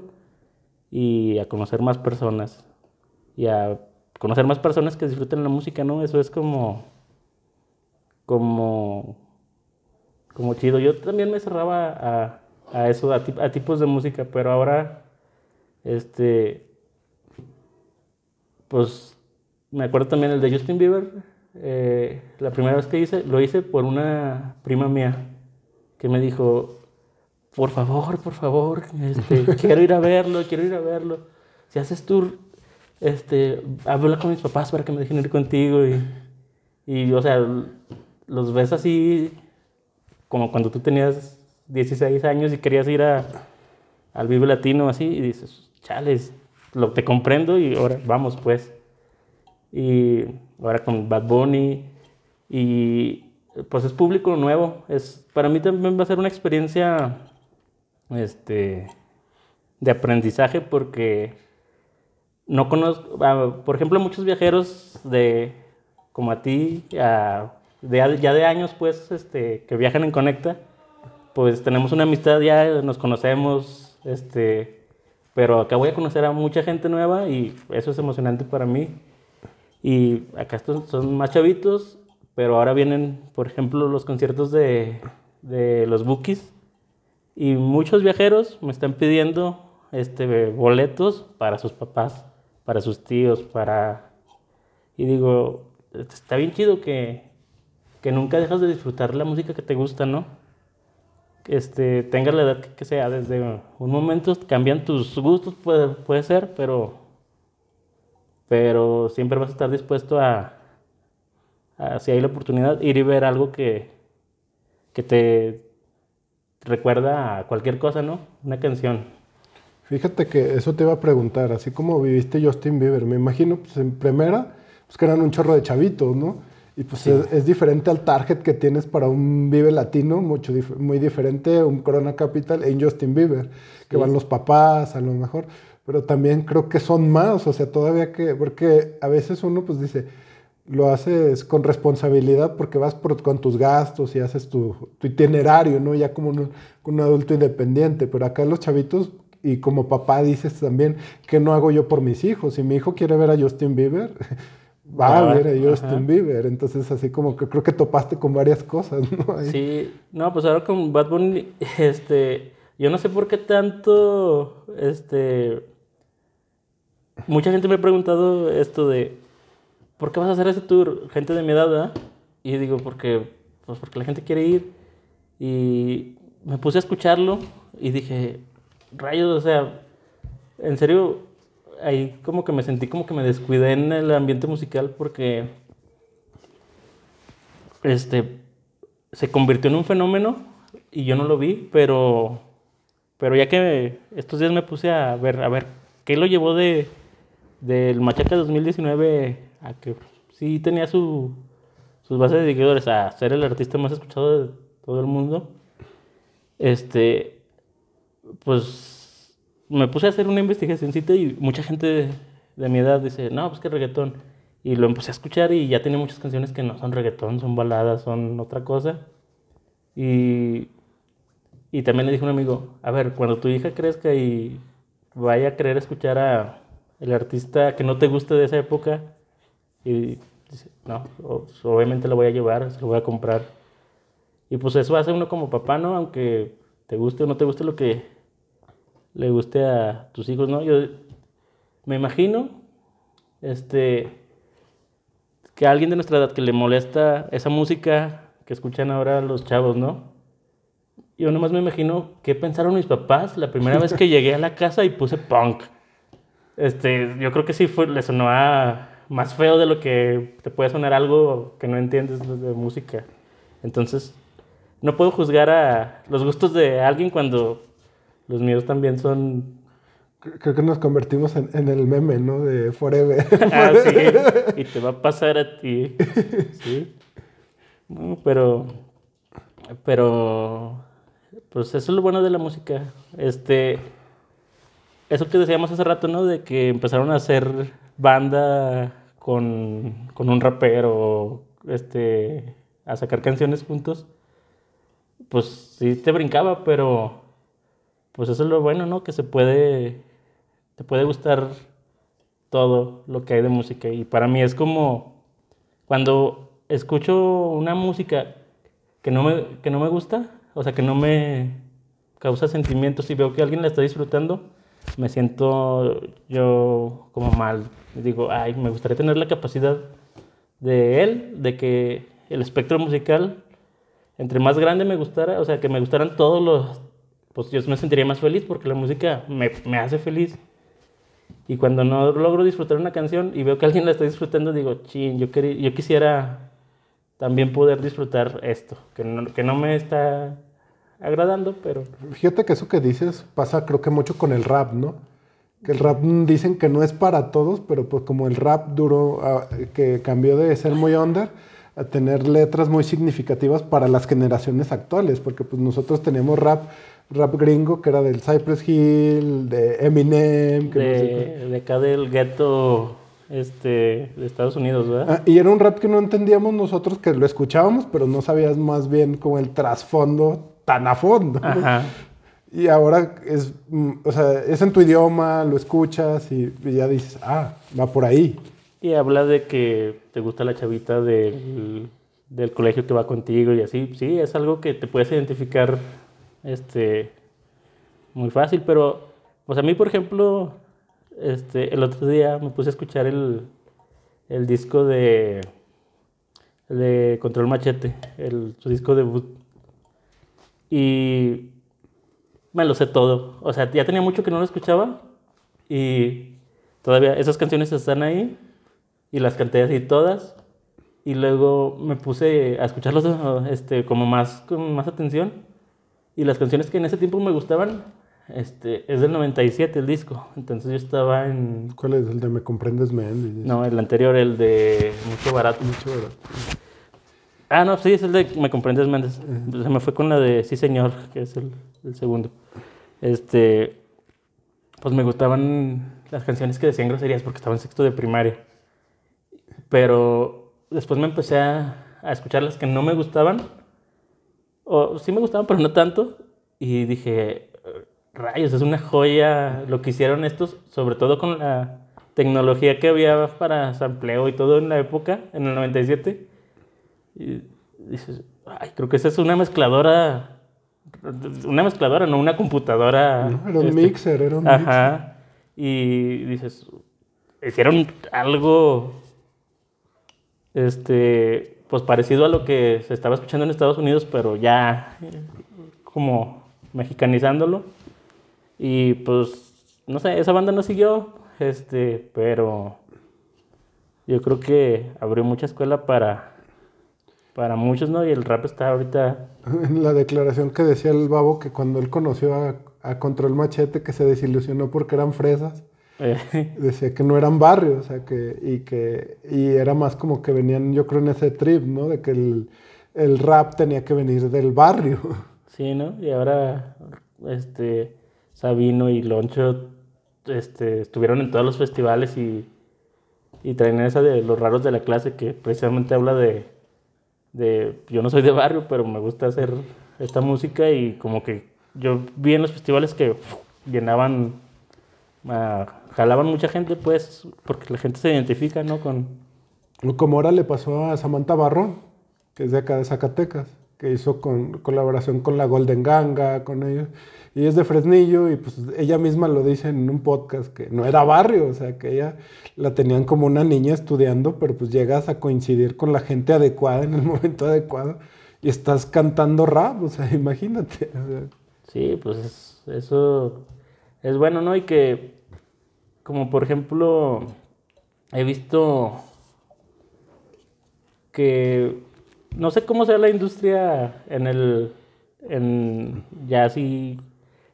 y a conocer más personas y a conocer más personas que disfruten la música, ¿no? Eso es como, como, como chido. Yo también me cerraba a, a eso, a, a, tipos de música, pero ahora, este, pues, me acuerdo también el de Justin Bieber. Eh, la primera vez que hice, lo hice por una prima mía que me dijo, por favor, por favor, este, quiero ir a verlo, quiero ir a verlo. Si haces tour, este, habla con mis papás para que me dejen ir contigo y, y, o sea, los ves así como cuando tú tenías 16 años y querías ir a, al Vive Latino así y dices, chales, lo, te comprendo y ahora vamos pues. Y ahora con Bad Bunny y pues es público nuevo. Es, para mí también va a ser una experiencia este, de aprendizaje porque no conozco, ah, por ejemplo, muchos viajeros de, como a ti, de, ya de años, pues, este, que viajan en Conecta, pues tenemos una amistad ya, nos conocemos, este, pero acá voy a conocer a mucha gente nueva y eso es emocionante para mí. Y acá estos son más chavitos, pero ahora vienen, por ejemplo, los conciertos de, de los Bookies y muchos viajeros me están pidiendo este, boletos para sus papás para sus tíos, para... Y digo, está bien chido que, que nunca dejas de disfrutar la música que te gusta, ¿no? este, tengas la edad que, sea, desde un momento cambian tus gustos, puede, puede ser, pero, pero siempre vas a estar dispuesto a, a, si hay la oportunidad, ir y ver algo que, que te recuerda a cualquier cosa, ¿no? Una canción. Fíjate que eso te iba a preguntar, así como viviste Justin Bieber, me imagino, pues en primera, pues que eran un chorro de chavitos, ¿no? Y pues es, diferente al target que tienes para un Vive Latino, mucho muy diferente un Corona Capital en Justin Bieber, que van los papás a lo mejor, pero también creo que son más, o sea, todavía que, porque a veces uno pues dice, lo haces con responsabilidad porque vas con tus gastos y haces tu, itinerario, ¿no? Ya como un, un, adulto independiente, pero acá los chavitos y como papá dices también, ¿qué no hago yo por mis hijos? Si mi hijo quiere ver a Justin Bieber va a ver a Justin Bieber. Entonces, así como que creo que topaste con varias cosas, ¿no? Sí, no, pues ahora con Bad Bunny, este, yo no sé por qué tanto, este, mucha gente me ha preguntado esto de, ¿por qué vas a hacer ese tour? Gente de mi edad, ¿verdad? Y digo, porque, pues porque la gente quiere ir. Y me puse a escucharlo y dije, rayos, o sea, en serio, ahí como que me sentí como que me descuidé en el ambiente musical porque este se convirtió en un fenómeno y yo no lo vi, pero pero ya que estos días me puse a ver a ver qué lo llevó de del Machaca 2019 a que sí tenía su, sus bases de seguidores a ser el artista más escuchado de todo el mundo. Este pues me puse a hacer una investigacióncita y mucha gente de, mi edad dice, no, pues que reggaetón. Y lo empecé a escuchar y ya tiene muchas canciones que no son reggaetón, son baladas, son otra cosa. Y, y también le dije a un amigo, a ver, cuando tu hija crezca y vaya a querer escuchar a el artista que no te guste de esa época, y dice, no, obviamente lo voy a llevar, se lo voy a comprar. Y pues eso hace uno como papá, ¿no? Aunque te guste o no te guste lo que le guste a tus hijos, ¿no? Yo me imagino este, que a alguien de nuestra edad que le molesta esa música que escuchan ahora los chavos, ¿no? Yo nomás me imagino qué pensaron mis papás la primera vez que llegué a la casa y puse punk. Este, yo creo que sí fue, le sonó más feo de lo que te puede sonar algo que no entiendes de música. Entonces, no puedo juzgar a los gustos de alguien cuando los míos también son... Creo que nos convertimos en, el meme, ¿no? De Forever. ah, sí. Y te va a pasar a ti. Sí. pero... Pero... Pues eso es lo bueno de la música. Este... Eso que decíamos hace rato, ¿no? De que empezaron a hacer banda con, con un rapero, este, a sacar canciones juntos, pues sí te brincaba, pero pues eso es lo bueno, ¿no? Que se puede, te puede gustar todo lo que hay de música. Y para mí es como cuando escucho una música que no me, que no me gusta, o sea, que no me causa sentimientos y veo que alguien la está disfrutando, me siento yo como mal. Digo, ay, me gustaría tener la capacidad de él, de que el espectro musical, entre más grande me gustara, o sea, que me gustaran todos los, pues yo me sentiría más feliz porque la música me, me hace feliz. Y cuando no logro disfrutar una canción y veo que alguien la está disfrutando, digo, ching, yo, yo quisiera también poder disfrutar esto, que no, que no me está agradando, pero... Fíjate que eso que dices pasa creo que mucho con el rap, ¿no? Que el rap dicen que no es para todos, pero pues como el rap duró, ah, que cambió de ser muy under a tener letras muy significativas para las generaciones actuales, porque pues nosotros tenemos rap rap gringo que era del Cypress Hill, de Eminem. Que de, de acá del gueto este, de Estados Unidos, ¿verdad? Ah, y era un rap que no entendíamos nosotros, que lo escuchábamos, pero no sabías más bien como el trasfondo tan a fondo. Ajá. Y ahora es, mm, o sea, es en tu idioma, lo escuchas y, ya dices, ah, va por ahí. Y habla de que te gusta la chavita del, del colegio que va contigo y así. Sí, es algo que te puedes identificar este, muy fácil, pero, pues a mí, por ejemplo, este, el otro día me puse a escuchar el, el disco de, de Control Machete, el, su disco debut. Y me lo sé todo. O sea, ya tenía mucho que no lo escuchaba y todavía esas canciones están ahí y las canté así todas. Y luego me puse a escucharlos este, como más, con más atención. Y las canciones que en ese tiempo me gustaban, este, es del 97 el disco. Entonces yo estaba en... ¿Cuál es? ¿El de Me Comprendes Men? No, el anterior, el de Mucho Barato. Mucho barato. Ah, no, sí, es el de Me Comprendes Méndez. Se me fue con la de Sí Señor, que es el, el segundo. Este, pues me gustaban las canciones que decían groserías porque estaba en sexto de primaria. Pero después me empecé a, a escuchar las que no me gustaban. O sí me gustaban, pero no tanto. Y dije, rayos, es una joya lo que hicieron estos, sobre todo con la tecnología que había para sampleo y todo en la época, en el 97. Y dices, ay, creo que esa es una mezcladora, una mezcladora, no una computadora. No, era un este, mixer, era un mixer. Ajá. Y dices, hicieron algo, este, pues parecido a lo que se estaba escuchando en Estados Unidos, pero ya como mexicanizándolo. Y pues, no sé, esa banda no siguió, este, pero yo creo que abrió mucha escuela para, para muchos, ¿no? Y el rap está ahorita, En la declaración que decía el babo que cuando él conoció a, a Control Machete que se desilusionó porque eran fresas, eh, decía que no eran barrios, o sea, que, y que, y era más como que venían, yo creo, en ese trip, ¿no? De que el, el rap tenía que venir del barrio. sí, ¿no? Y ahora, este, Sabino y Loncho, este, estuvieron en todos los festivales y, y traen esa de los raros de la clase que precisamente habla de, de, yo no soy de barrio, pero me gusta hacer esta música y como que yo vi en los festivales que uf, llenaban, ah, jalaban mucha gente, pues, porque la gente se identifica, ¿no? Con, Como ahora le pasó a Samantha Barrón, que es de acá de Zacatecas, que hizo con, colaboración con la Golden Ganga, con ellos. Y es de Fresnillo y pues ella misma lo dice en un podcast que no era barrio, o sea, que ella la tenían como una niña estudiando, pero pues llegas a coincidir con la gente adecuada en el momento adecuado y estás cantando rap, o sea, imagínate. Sí, pues es- eso es bueno, ¿no? Y que, como por ejemplo, he visto que, no sé cómo sea la industria en el, en ya así,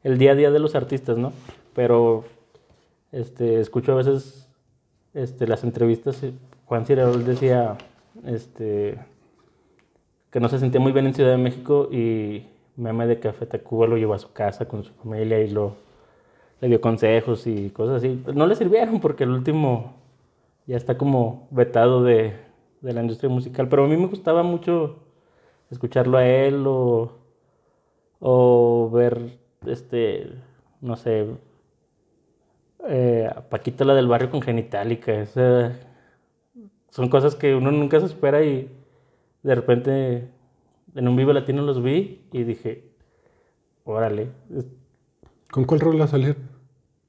el día a día de los artistas, ¿no? Pero, este, escucho a veces, este, las entrevistas, Juan Cirerol decía, este, que no se sentía muy bien en Ciudad de México y Meme de Café Tacuba lo llevó a su casa con su familia y lo, le dio consejos y cosas así. No le sirvieron porque el último ya está como vetado de, de la industria musical, pero a mí me gustaba mucho escucharlo a él o, o ver, este, no sé, eh, a Paquita la del barrio con Genitalica. esa- son cosas que uno nunca se espera y de repente en un Vive Latino los vi y dije, órale, ¿Con cuál rol a salir?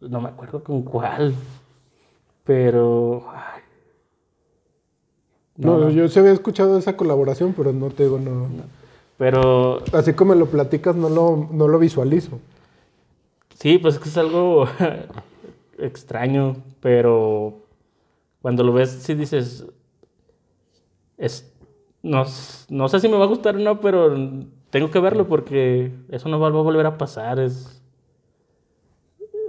no me acuerdo con cuál, pero... No, No, yo sí había escuchado esa colaboración, pero no te digo, no. Pero Así como lo platicas, no lo, no lo visualizo. sí, pues es que es algo extraño, pero cuando lo ves sí dices, es, no, no sé si me va a gustar o no, pero tengo que verlo porque eso no va a volver a pasar. Es,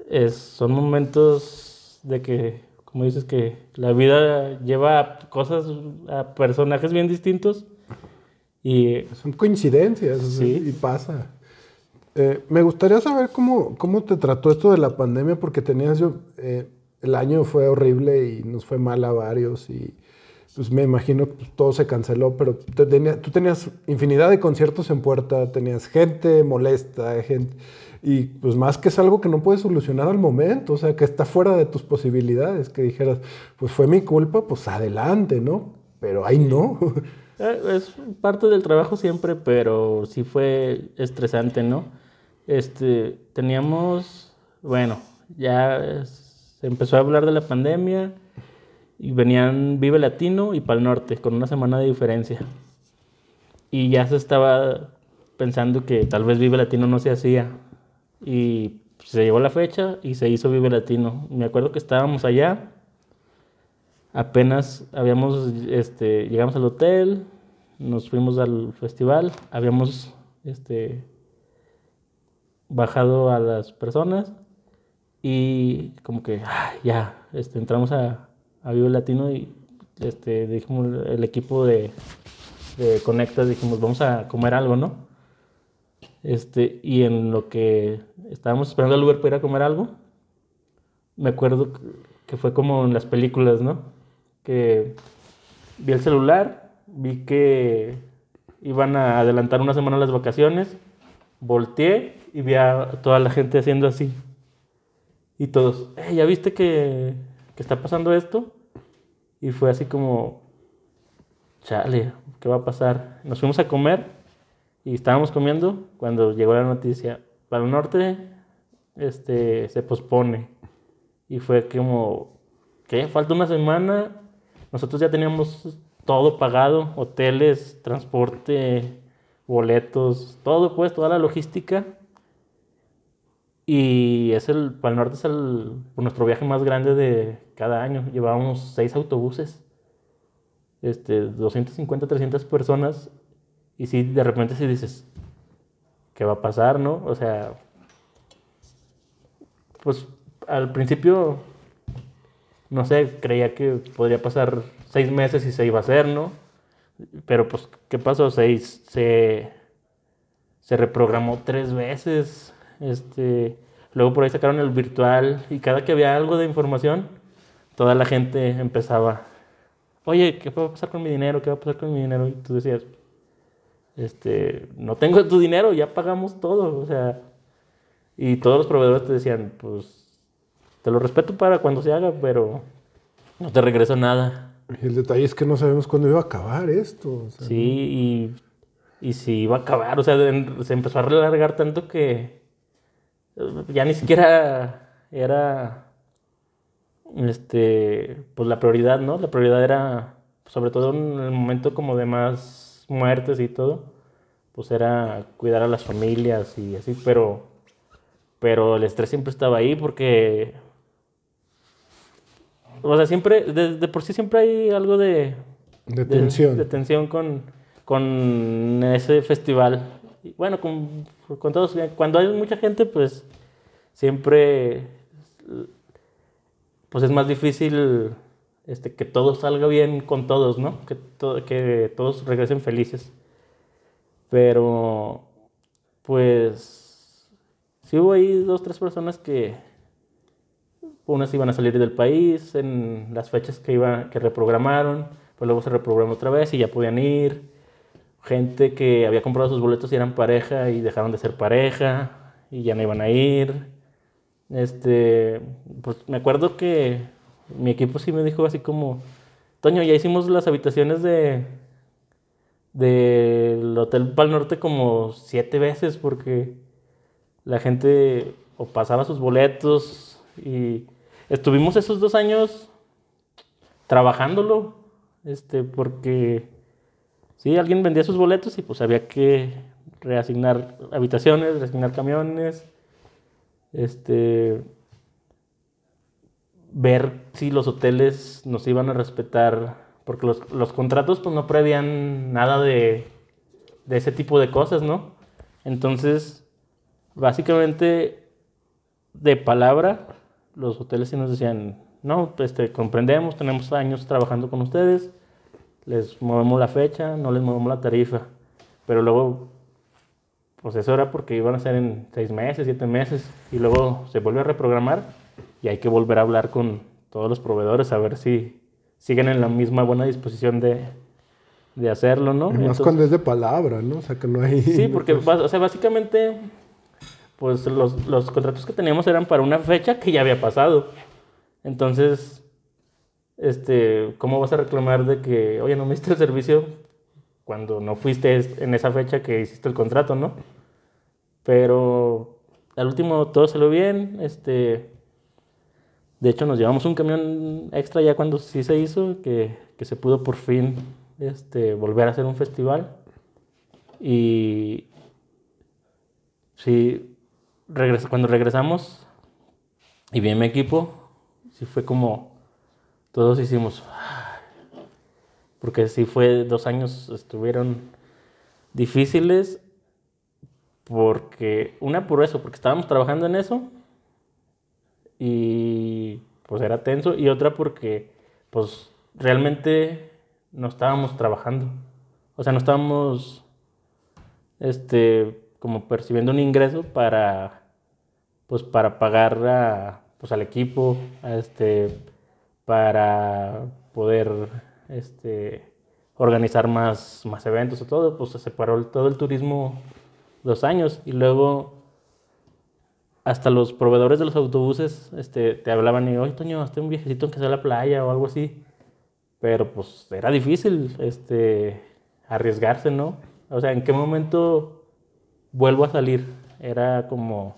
es, son momentos de que, como dices, que la vida lleva a cosas, a personajes bien distintos y Son coincidencias Sí. y pasa. Eh, me gustaría saber cómo, cómo te trató esto de la pandemia, porque tenías yo, eh, el año fue horrible y nos fue mal a varios y pues me imagino que pues, todo se canceló, pero te tenía- tú tenías infinidad de conciertos en puerta, tenías gente molesta, gente, y pues más que es algo que no puedes solucionar al momento, o sea, que está fuera de tus posibilidades, que dijeras, pues fue mi culpa, pues adelante, ¿no? Pero ahí no. Eh, Es parte del trabajo siempre, pero sí fue estresante, ¿no? Este, teníamos, bueno, ya se empezó a hablar de la pandemia y venían Vive Latino y Pal Norte con una semana de diferencia. Y ya se estaba pensando que tal vez Vive Latino no se hacía. Y se llegó la fecha y se hizo Vive Latino. Me acuerdo que estábamos allá, apenas habíamos, este, llegamos al hotel, nos fuimos al festival, habíamos, este, bajado a las personas y como que ya, este, entramos a, Vive Latino y este, dijimos, el equipo de, de Conecta, dijimos, vamos a comer algo, ¿no? Este, y en lo que estábamos esperando al Uber para ir a comer algo, me acuerdo que fue como en las películas, ¿no? Que vi el celular, vi que iban a adelantar una semana las vacaciones, volteé y vi a toda la gente haciendo así. Y todos, eh, ¿ya viste que, que está pasando esto? Y fue así como, chale, ¿qué va a pasar? Nos fuimos a comer y estábamos comiendo cuando llegó la noticia, para el norte este, se pospone. Y fue como, ¿qué? Falta una semana. Nosotros ya teníamos todo pagado, hoteles, transporte, boletos, todo pues, toda la logística. Y es el, para el norte es el, nuestro viaje más grande de cada año. Llevábamos seis autobuses, este, 250, 300 personas y si de repente si dices, ¿qué va a pasar, no? O sea, pues al principio, no sé, creía que podría pasar seis meses y se iba a hacer, ¿no? Pero pues, ¿qué pasó? Seis, se, se reprogramó tres veces. Este, luego por ahí sacaron el virtual y cada que había algo de información, toda la gente empezaba, oye, ¿qué va a pasar con mi dinero? ¿Qué va a pasar con mi dinero? Y tú decías, este, no tengo tu dinero, ya pagamos todo, o sea, y todos los proveedores te decían, pues, te lo respeto para cuando se haga, pero no te regreso nada. Y el detalle es que no sabemos cuándo iba a acabar esto. sí, y, y si iba a acabar, o sea, se empezó a alargar tanto que ya ni siquiera era, este, pues la prioridad, ¿no? La prioridad era, sobre todo en el momento como de más muertes y todo, pues era cuidar a las familias y así, pero, pero el estrés siempre estaba ahí porque, o sea, siempre, de, por sí siempre hay algo de... De tensión. De, tensión con, con ese festival. bueno, con, con todos, cuando hay mucha gente, pues siempre, pues es más difícil este, que todo salga bien con todos, ¿no? Que, que todos regresen felices. Pero, pues, sí hubo ahí dos, tres personas que unas iban a salir del país en las fechas que, iba, que reprogramaron, pues luego se reprogramó otra vez y ya podían ir. Gente que había comprado sus boletos y eran pareja y dejaron de ser pareja y ya no iban a ir. Este, pues me acuerdo que mi equipo sí me dijo así como, Toño, ya hicimos las habitaciones de del Hotel Pal Norte como siete veces porque la gente o pasaba sus boletos y estuvimos esos dos años trabajándolo, este, porque sí, alguien vendía sus boletos y pues había que reasignar habitaciones, reasignar camiones, este, ver si los hoteles nos iban a respetar, porque los, los contratos pues no prevían nada de, de, ese tipo de cosas, ¿no? Entonces, básicamente, de palabra, los hoteles sí nos decían, no, este, comprendemos, tenemos años trabajando con ustedes, les movemos la fecha, no les movemos la tarifa, pero luego, pues eso era porque iban a ser en seis meses, siete meses, y luego se vuelve a reprogramar y hay que volver a hablar con todos los proveedores a ver si siguen en la misma buena disposición de, de hacerlo, ¿no? Y más cuando es de palabra, ¿no? O sea, que no hay... Sí, porque, o sea, básicamente, pues los, los contratos que teníamos eran para una fecha que ya había pasado. Entonces, este, ¿cómo vas a reclamar de que, oye, no me diste el servicio cuando no fuiste en esa fecha que hiciste el contrato, ¿no? Pero al último todo salió bien, este, de hecho, nos llevamos un camión extra ya cuando sí se hizo, que, que se pudo por fin este, volver a hacer un festival. Y, sí, cuando regresamos y vi mi equipo, sí fue como, todos hicimos, porque sí fue, dos años estuvieron difíciles, porque, una por eso, porque estábamos trabajando en eso, y pues era tenso, y otra porque, pues realmente no estábamos trabajando, o sea, no estábamos, este, como percibiendo un ingreso para, pues para pagar a, pues al equipo, este, para poder este, organizar más, más eventos y todo, pues se separó todo el turismo dos años. Y luego hasta los proveedores de los autobuses este, te hablaban y, oye, Toño, hazte un viajecito en que sea a la playa o algo así. Pero pues era difícil este, arriesgarse, ¿no? O sea, ¿en qué momento vuelvo a salir? Era como...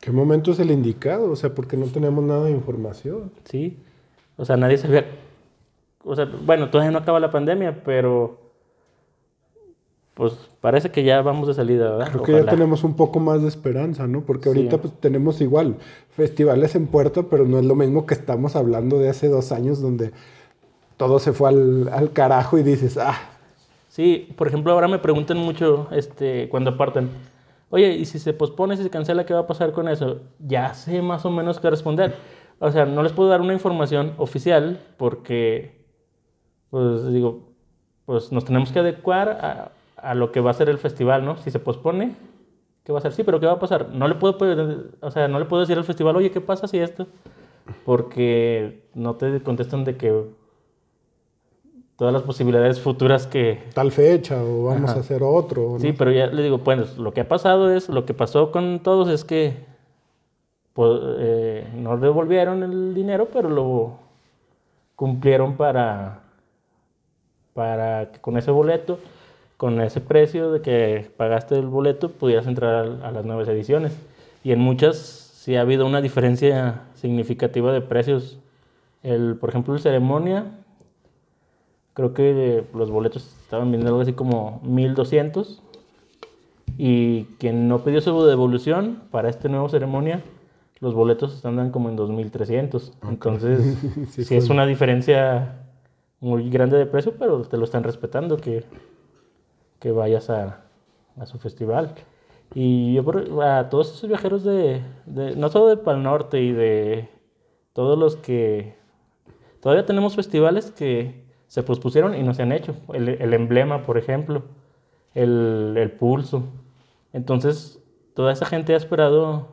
¿Qué momento es el indicado? O sea, porque no tenemos nada de información. Sí. O sea, nadie sabía o sea, bueno, todavía no acaba la pandemia, pero pues parece que ya vamos de salida, ¿verdad? Creo que ya tenemos un poco más de esperanza, ¿no? Porque ahorita pues tenemos igual festivales en puerta, pero no es lo mismo que estamos hablando de hace dos años donde todo se fue al, al carajo y dices, ah. Sí, por ejemplo, ahora me preguntan mucho este, cuando parten, oye, ¿y si se pospone, si se cancela, qué va a pasar con eso? Ya sé más o menos qué responder. O sea, no les puedo dar una información oficial porque pues digo, pues nos tenemos que adecuar a, a, lo que va a ser el festival, ¿no? Si se pospone, ¿qué va a ser? Sí, pero ¿qué va a pasar? No le puedo, o sea, no le puedo decir al festival, oye, ¿qué pasa si esto? Porque no te contestan de que todas las posibilidades futuras que... Tal fecha o vamos a hacer otro. Sí, pero ya le digo, pues lo que ha pasado es, lo que pasó con todos es que pues, eh, no devolvieron el dinero, pero lo cumplieron para para que con ese boleto, con ese precio de que pagaste el boleto, pudieras entrar a, las nuevas ediciones. Y en muchas sí ha habido una diferencia significativa de precios. El, por ejemplo, el ceremonia, creo que los boletos estaban vendiendo algo así como 1200. Y quien no pidió su devolución para este nuevo ceremonia, los boletos están como en 2300. Entonces, sí, es una diferencia muy grande de precio, pero te lo están respetando que, que vayas a, a su festival. Y yo a todos esos viajeros de, de, no solo de Pal Norte y de todos los que todavía tenemos festivales que se pospusieron y no se han hecho. El, el emblema, por ejemplo, el, el, pulso. Entonces, toda esa gente ha esperado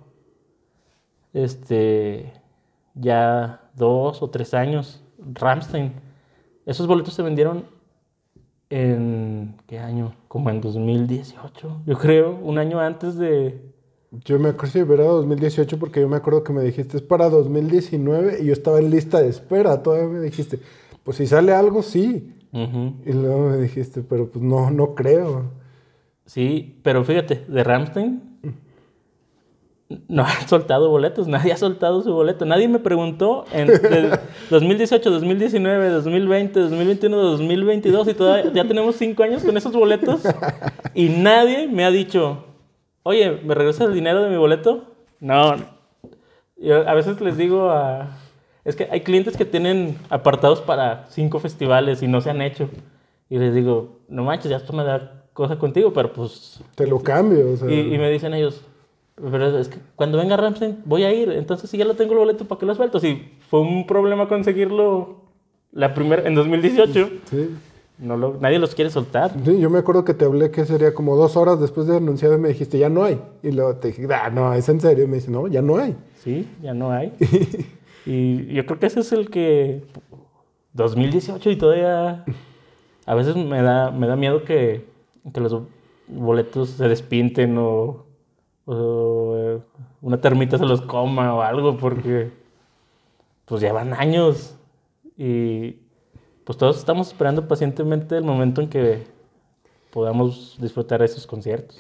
este ya dos o tres años. Ramstein esos boletos se vendieron en. ¿Qué año? Como en 2018, yo creo, un año antes de. Yo me acuerdo, si era 2018 porque yo me acuerdo que me dijiste, es para 2019 y yo estaba en lista de espera. Todavía me dijiste, pues si sale algo, sí. Y luego me dijiste, pero pues no, no creo. Sí, pero fíjate, de Ramstein no han soltado boletos, nadie ha soltado su boleto. Nadie me preguntó en 2018, 2019, 2020, 2021, 2022 y todavía ya tenemos cinco años con esos boletos y nadie me ha dicho, oye, ¿me regresas el dinero de mi boleto? No. Yo a veces les digo a... Es que hay clientes que tienen apartados para cinco festivales y no se han hecho. Y les digo, no manches, ya esto me da cosa contigo, pero pues... Te lo cambio. O sea... y, y me dicen ellos, pero es que cuando venga Ramstein voy a ir. Entonces, si ya lo tengo el boleto, ¿para qué lo suelto? Si fue un problema conseguirlo la primera, en 2018. Sí. No lo, nadie los quiere soltar. Sí, yo me acuerdo que te hablé que sería como dos horas después de anunciado y me dijiste, ya no hay. Y luego te dije, ah, no, es en serio. Y me dice, no, ya no hay. Sí, ya no hay. y yo creo que ese es el que 2018 y todavía a veces me da, me da miedo que, que los boletos se despinten o o eh, una termita se los coma o algo, porque pues llevan años y pues todos estamos esperando pacientemente el momento en que podamos disfrutar de esos conciertos.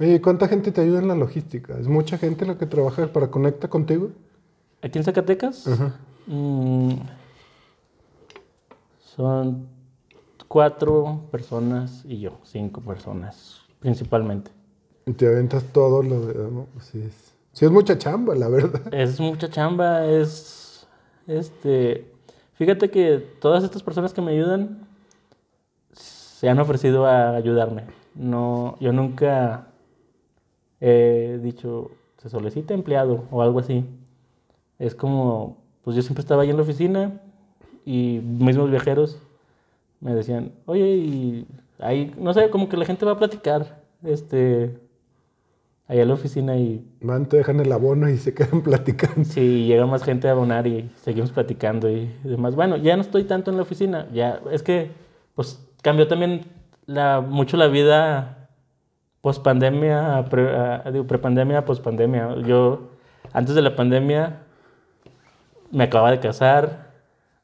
Oye, ¿cuánta gente te ayuda en la logística? ¿Es mucha gente la que trabaja para conecta contigo? ¿Aquí en Zacatecas? Mm, son cuatro personas y yo, cinco personas principalmente. Te aventas todo lo de... ¿no? Pues sí, es, sí es mucha chamba, la verdad. Es mucha chamba, es... Este... Fíjate que todas estas personas que me ayudan se han ofrecido a ayudarme. No, yo nunca he dicho, se solicita empleado o algo así. Es como, pues yo siempre estaba ahí en la oficina y mismos viajeros me decían, oye, y ahí, no sé, como que la gente va a platicar, este, allá en la oficina y... Van, te dejan el abono y se quedan platicando. Sí, llega más gente a abonar y seguimos platicando y demás. Bueno, ya no estoy tanto en la oficina, ya, es que, pues, cambió también la, mucho la vida post pandemia, pre, digo, prepandemia, post pandemia. Yo, antes de la pandemia, me acababa de casar,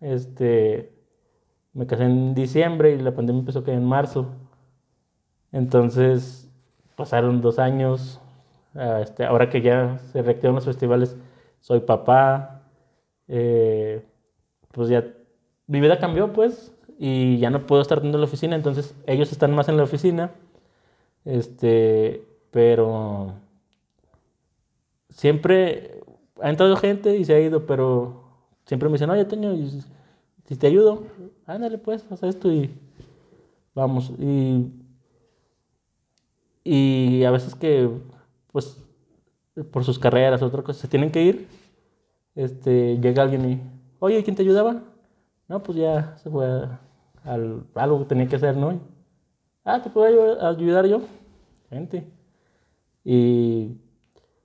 este, me casé en diciembre y la pandemia empezó que en marzo. Entonces, pasaron dos años. Este, ahora que ya se reactivan los festivales, soy papá. Eh, pues ya mi vida cambió, pues, y ya no puedo estar en la oficina. Entonces, ellos están más en la oficina. Este, pero siempre ha entrado gente y se ha ido, pero siempre me dicen, oye, Toño, si te ayudo, ándale pues, haz esto y vamos. Y, y a veces que, pues, por sus carreras, otra cosa, se tienen que ir, este, llega alguien y, oye, ¿quién te ayudaba? No, pues ya se fue a, algo que tenía que hacer, ¿no? Ah, ¿te puedo ayudar yo? Gente. Y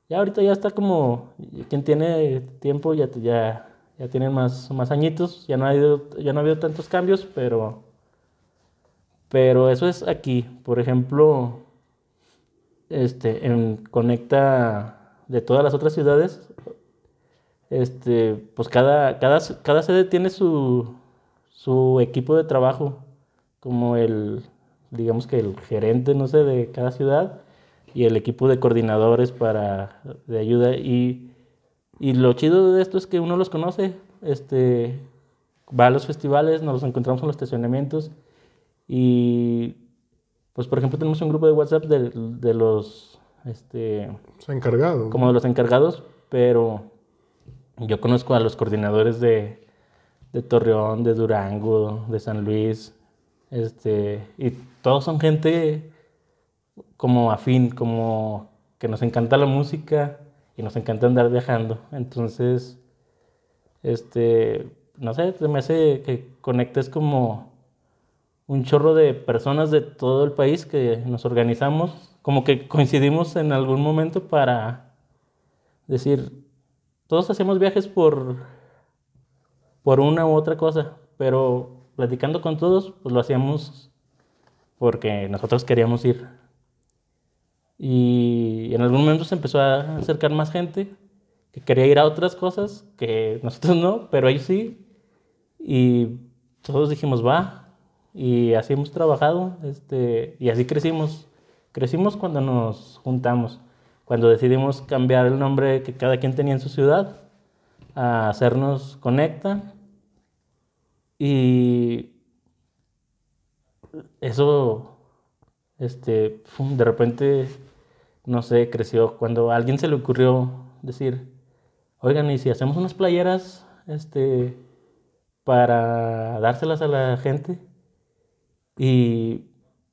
ya ahorita ya está como, quien tiene tiempo ya, ya ya tienen más, más añitos, ya no, ha habido, ya no ha habido tantos cambios, pero, pero eso es aquí. Por ejemplo, este, en Conecta de todas las otras ciudades, este, pues cada, cada, cada sede tiene su, su equipo de trabajo, como el, digamos que el gerente, no sé, de cada ciudad y el equipo de coordinadores para, de ayuda. Y y lo chido de esto es que uno los conoce, este, va a los festivales, nos los encontramos en los estacionamientos y, pues, por ejemplo, tenemos un grupo de WhatsApp de, de los, este... encargados. Como de los encargados, pero yo conozco a los coordinadores de, de Torreón, de Durango, de San Luis, este, y todos son gente como afín, como que nos encanta la música y nos encanta andar viajando. Entonces, este, no sé, me hace que conectes como un chorro de personas de todo el país que nos organizamos, como que coincidimos en algún momento para decir, todos hacemos viajes por, por una u otra cosa, pero platicando con todos, pues lo hacíamos porque nosotros queríamos ir. Y en algún momento se empezó a acercar más gente que quería ir a otras cosas que nosotros no, pero ahí sí. Y todos dijimos, va. Y así hemos trabajado este, y así crecimos. Crecimos cuando nos juntamos, cuando decidimos cambiar el nombre que cada quien tenía en su ciudad a hacernos Conecta. Y eso, este, de repente no sé, creció cuando a alguien se le ocurrió decir, oigan, ¿y si hacemos unas playeras este, para dárselas a la gente? Y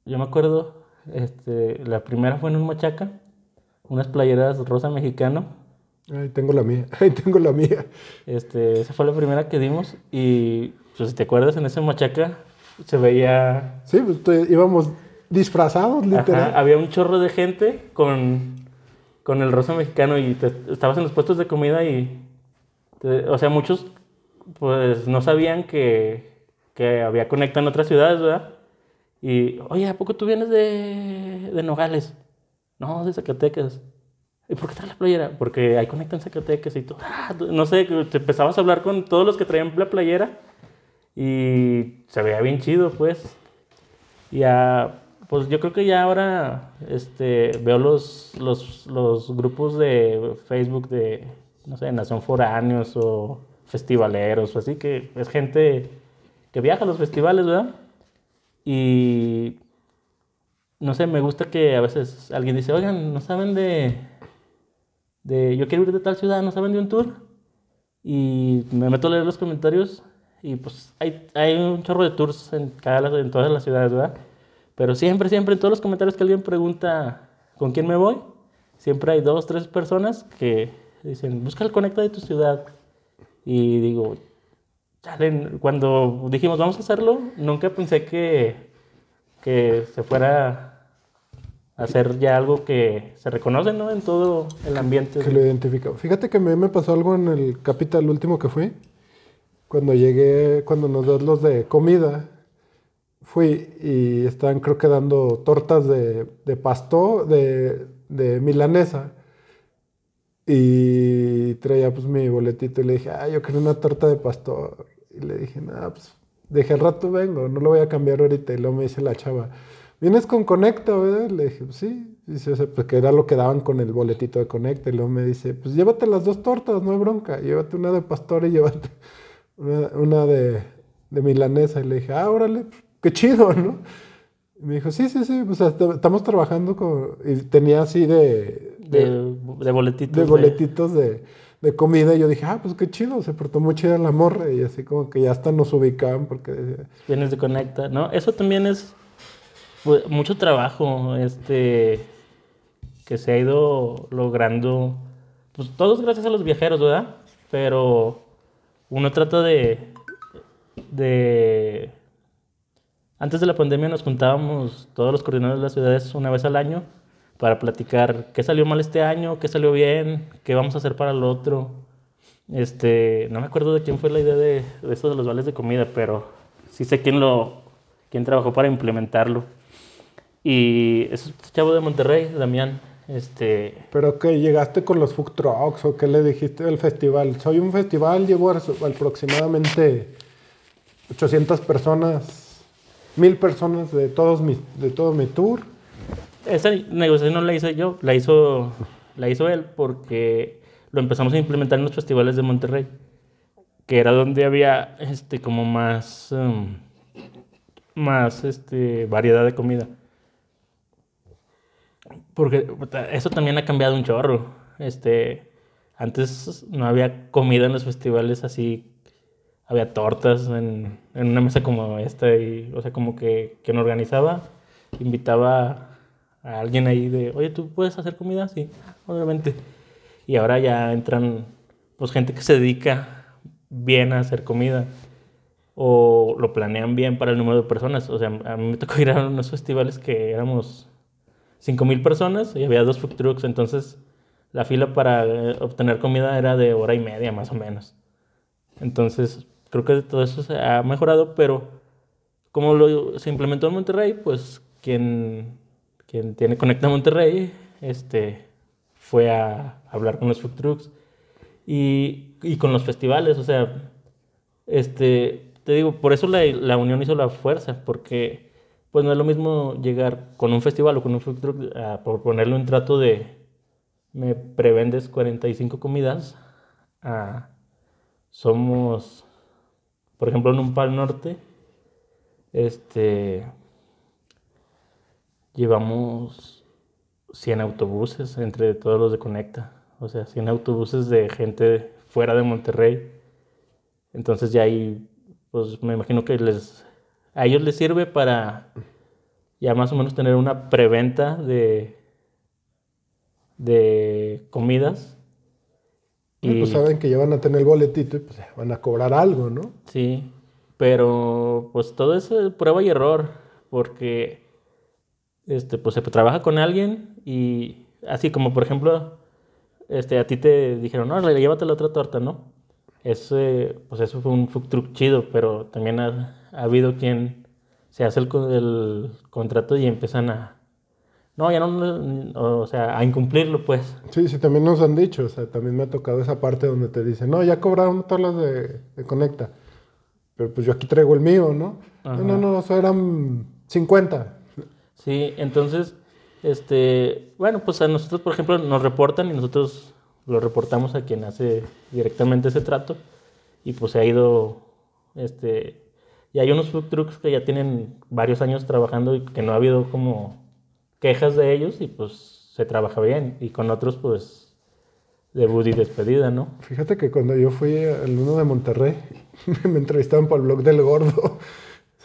yo me acuerdo, este, la primera fue en un machaca, unas playeras rosa mexicano. Ahí tengo la mía, ahí tengo la mía. Este, esa fue la primera que dimos y pues si te acuerdas en ese machaca se veía... Sí, pues íbamos disfrazados, literal. había un chorro de gente con, con el rosa mexicano y estabas en los puestos de comida y, o sea, muchos pues no sabían que, que había conecta en otras ciudades, ¿verdad? Y, oye, ¿a poco tú vienes de, de Nogales? No, de Zacatecas. ¿Y por qué traes la playera? Porque hay conecta en Zacatecas y tú, ah, no sé, te empezabas a hablar con todos los que traían la playera y se veía bien chido, pues. Y a, pues yo creo que ya ahora este, veo los, los, los grupos de Facebook de, no sé, Nación Foráneos o festivaleros o así, que es gente que viaja a los festivales, ¿verdad? Y no sé, me gusta que a veces alguien dice, oigan, ¿no saben de, de, yo quiero ir de tal ciudad, ¿no saben de un tour? Y me meto a leer los comentarios y pues hay, hay un chorro de tours en, cada, en todas las ciudades, ¿verdad? Pero siempre, siempre en todos los comentarios que alguien pregunta con quién me voy, siempre hay dos, tres personas que dicen, busca el conecta de tu ciudad. Y digo, cuando dijimos vamos a hacerlo, nunca pensé que, que se fuera a hacer ya algo que se reconoce, ¿no? En todo el ambiente. Que lo identifica. Fíjate que me, me pasó algo en el Capital último que fui. Cuando llegué, cuando nos das los de comida, fui y estaban creo que dando tortas de, de pasto, de, de milanesa. Y traía pues mi boletito y le dije, ah, yo quiero una torta de pastor. Y le dije, nada, pues dije, al rato vengo, no lo voy a cambiar ahorita. Y luego me dice la chava, ¿vienes con Conecta, verdad? Le dije, pues sí. Dice, pues que era lo que daban con el boletito de Conecta. Y luego me dice, pues llévate las dos tortas, no hay bronca. Llévate una de pastor y llévate una, de, de, milanesa. Y le dije, ah, órale, qué chido, ¿no? Y me dijo, sí, sí, sí, pues estamos trabajando con... Y tenía así de, de, boletitos. De boletitos de, de, comida. Y yo dije, ah, pues qué chido, se portó muy chida la morra. Y así como que ya hasta nos ubicaban porque... Vienes de Conecta, ¿no? Eso también es pues, mucho trabajo, este, que se ha ido logrando, pues todos gracias a los viajeros, ¿verdad? Pero uno trata de, de antes de la pandemia nos juntábamos todos los coordinadores de las ciudades una vez al año para platicar qué salió mal este año, qué salió bien, qué vamos a hacer para el otro. Este, no me acuerdo de quién fue la idea de, de eso de los vales de comida, pero sí sé quién lo, quién trabajó para implementarlo. Y es chavo de Monterrey, Damián. Este... ¿Pero qué? ¿Llegaste con los food trucks o qué le dijiste del festival? Soy un festival, llevo aproximadamente 800 personas, 1000 personas de, todos mis, de todo mi tour esa negociación no la hice yo, la hizo, la hizo él porque lo empezamos a implementar en los festivales de Monterrey, que era donde había este, como más, um, más este, variedad de comida. Porque eso también ha cambiado un chorro. Este, antes no había comida en los festivales así, había tortas en, en una mesa como esta, y, o sea, como que quien organizaba invitaba a alguien ahí de, oye, ¿tú puedes hacer comida? Sí, obviamente. Y ahora ya entran, pues, gente que se dedica bien a hacer comida o lo planean bien para el número de personas. O sea, a mí me tocó ir a unos festivales que éramos 5.000 personas y había dos food trucks, entonces la fila para eh, obtener comida era de hora y media más o menos. Entonces, creo que todo eso se ha mejorado, pero como lo, se implementó en Monterrey, pues quien quien tiene Conecta Monterrey, este, fue a hablar con los food trucks y, y con los festivales, o sea, este, te digo, por eso la, la, unión hizo la fuerza, porque pues no es lo mismo llegar con un festival o con un food truck a por ponerle un trato de me prevendes 45 comidas a somos, por ejemplo, en un Pal Norte, este, llevamos 100 autobuses entre todos los de Conecta. O sea, 100 autobuses de gente fuera de Monterrey. Entonces ya ahí, pues me imagino que les, a ellos les sirve para ya más o menos tener una preventa de, de comidas. Y pues saben que ya van a tener el boletito y pues van a cobrar algo, ¿no? Sí, pero pues todo es prueba y error, porque este, pues se trabaja con alguien y así como por ejemplo, este, a ti te dijeron, no, llévate la otra torta, ¿no? Ese, pues eso fue un food truck chido, pero también ha, habido quien se hace el, el, contrato y empiezan a, no, ya no, o sea, a incumplirlo, pues. Sí, sí, también nos han dicho, o sea, también me ha tocado esa parte donde te dicen, no, ya cobraron todas las de, de Conecta, pero pues yo aquí traigo el mío, ¿no? No, no, no, eso eran 50. Sí, entonces, este, bueno, pues a nosotros, por ejemplo, nos reportan y nosotros lo reportamos a quien hace directamente ese trato y pues se ha ido, este, y hay unos food trucks que ya tienen varios años trabajando y que no ha habido como quejas de ellos y pues se trabaja bien. Y con otros, pues, debut y despedida, ¿no? Fíjate que cuando yo fui al uno de Monterrey, me entrevistaban por el blog del gordo.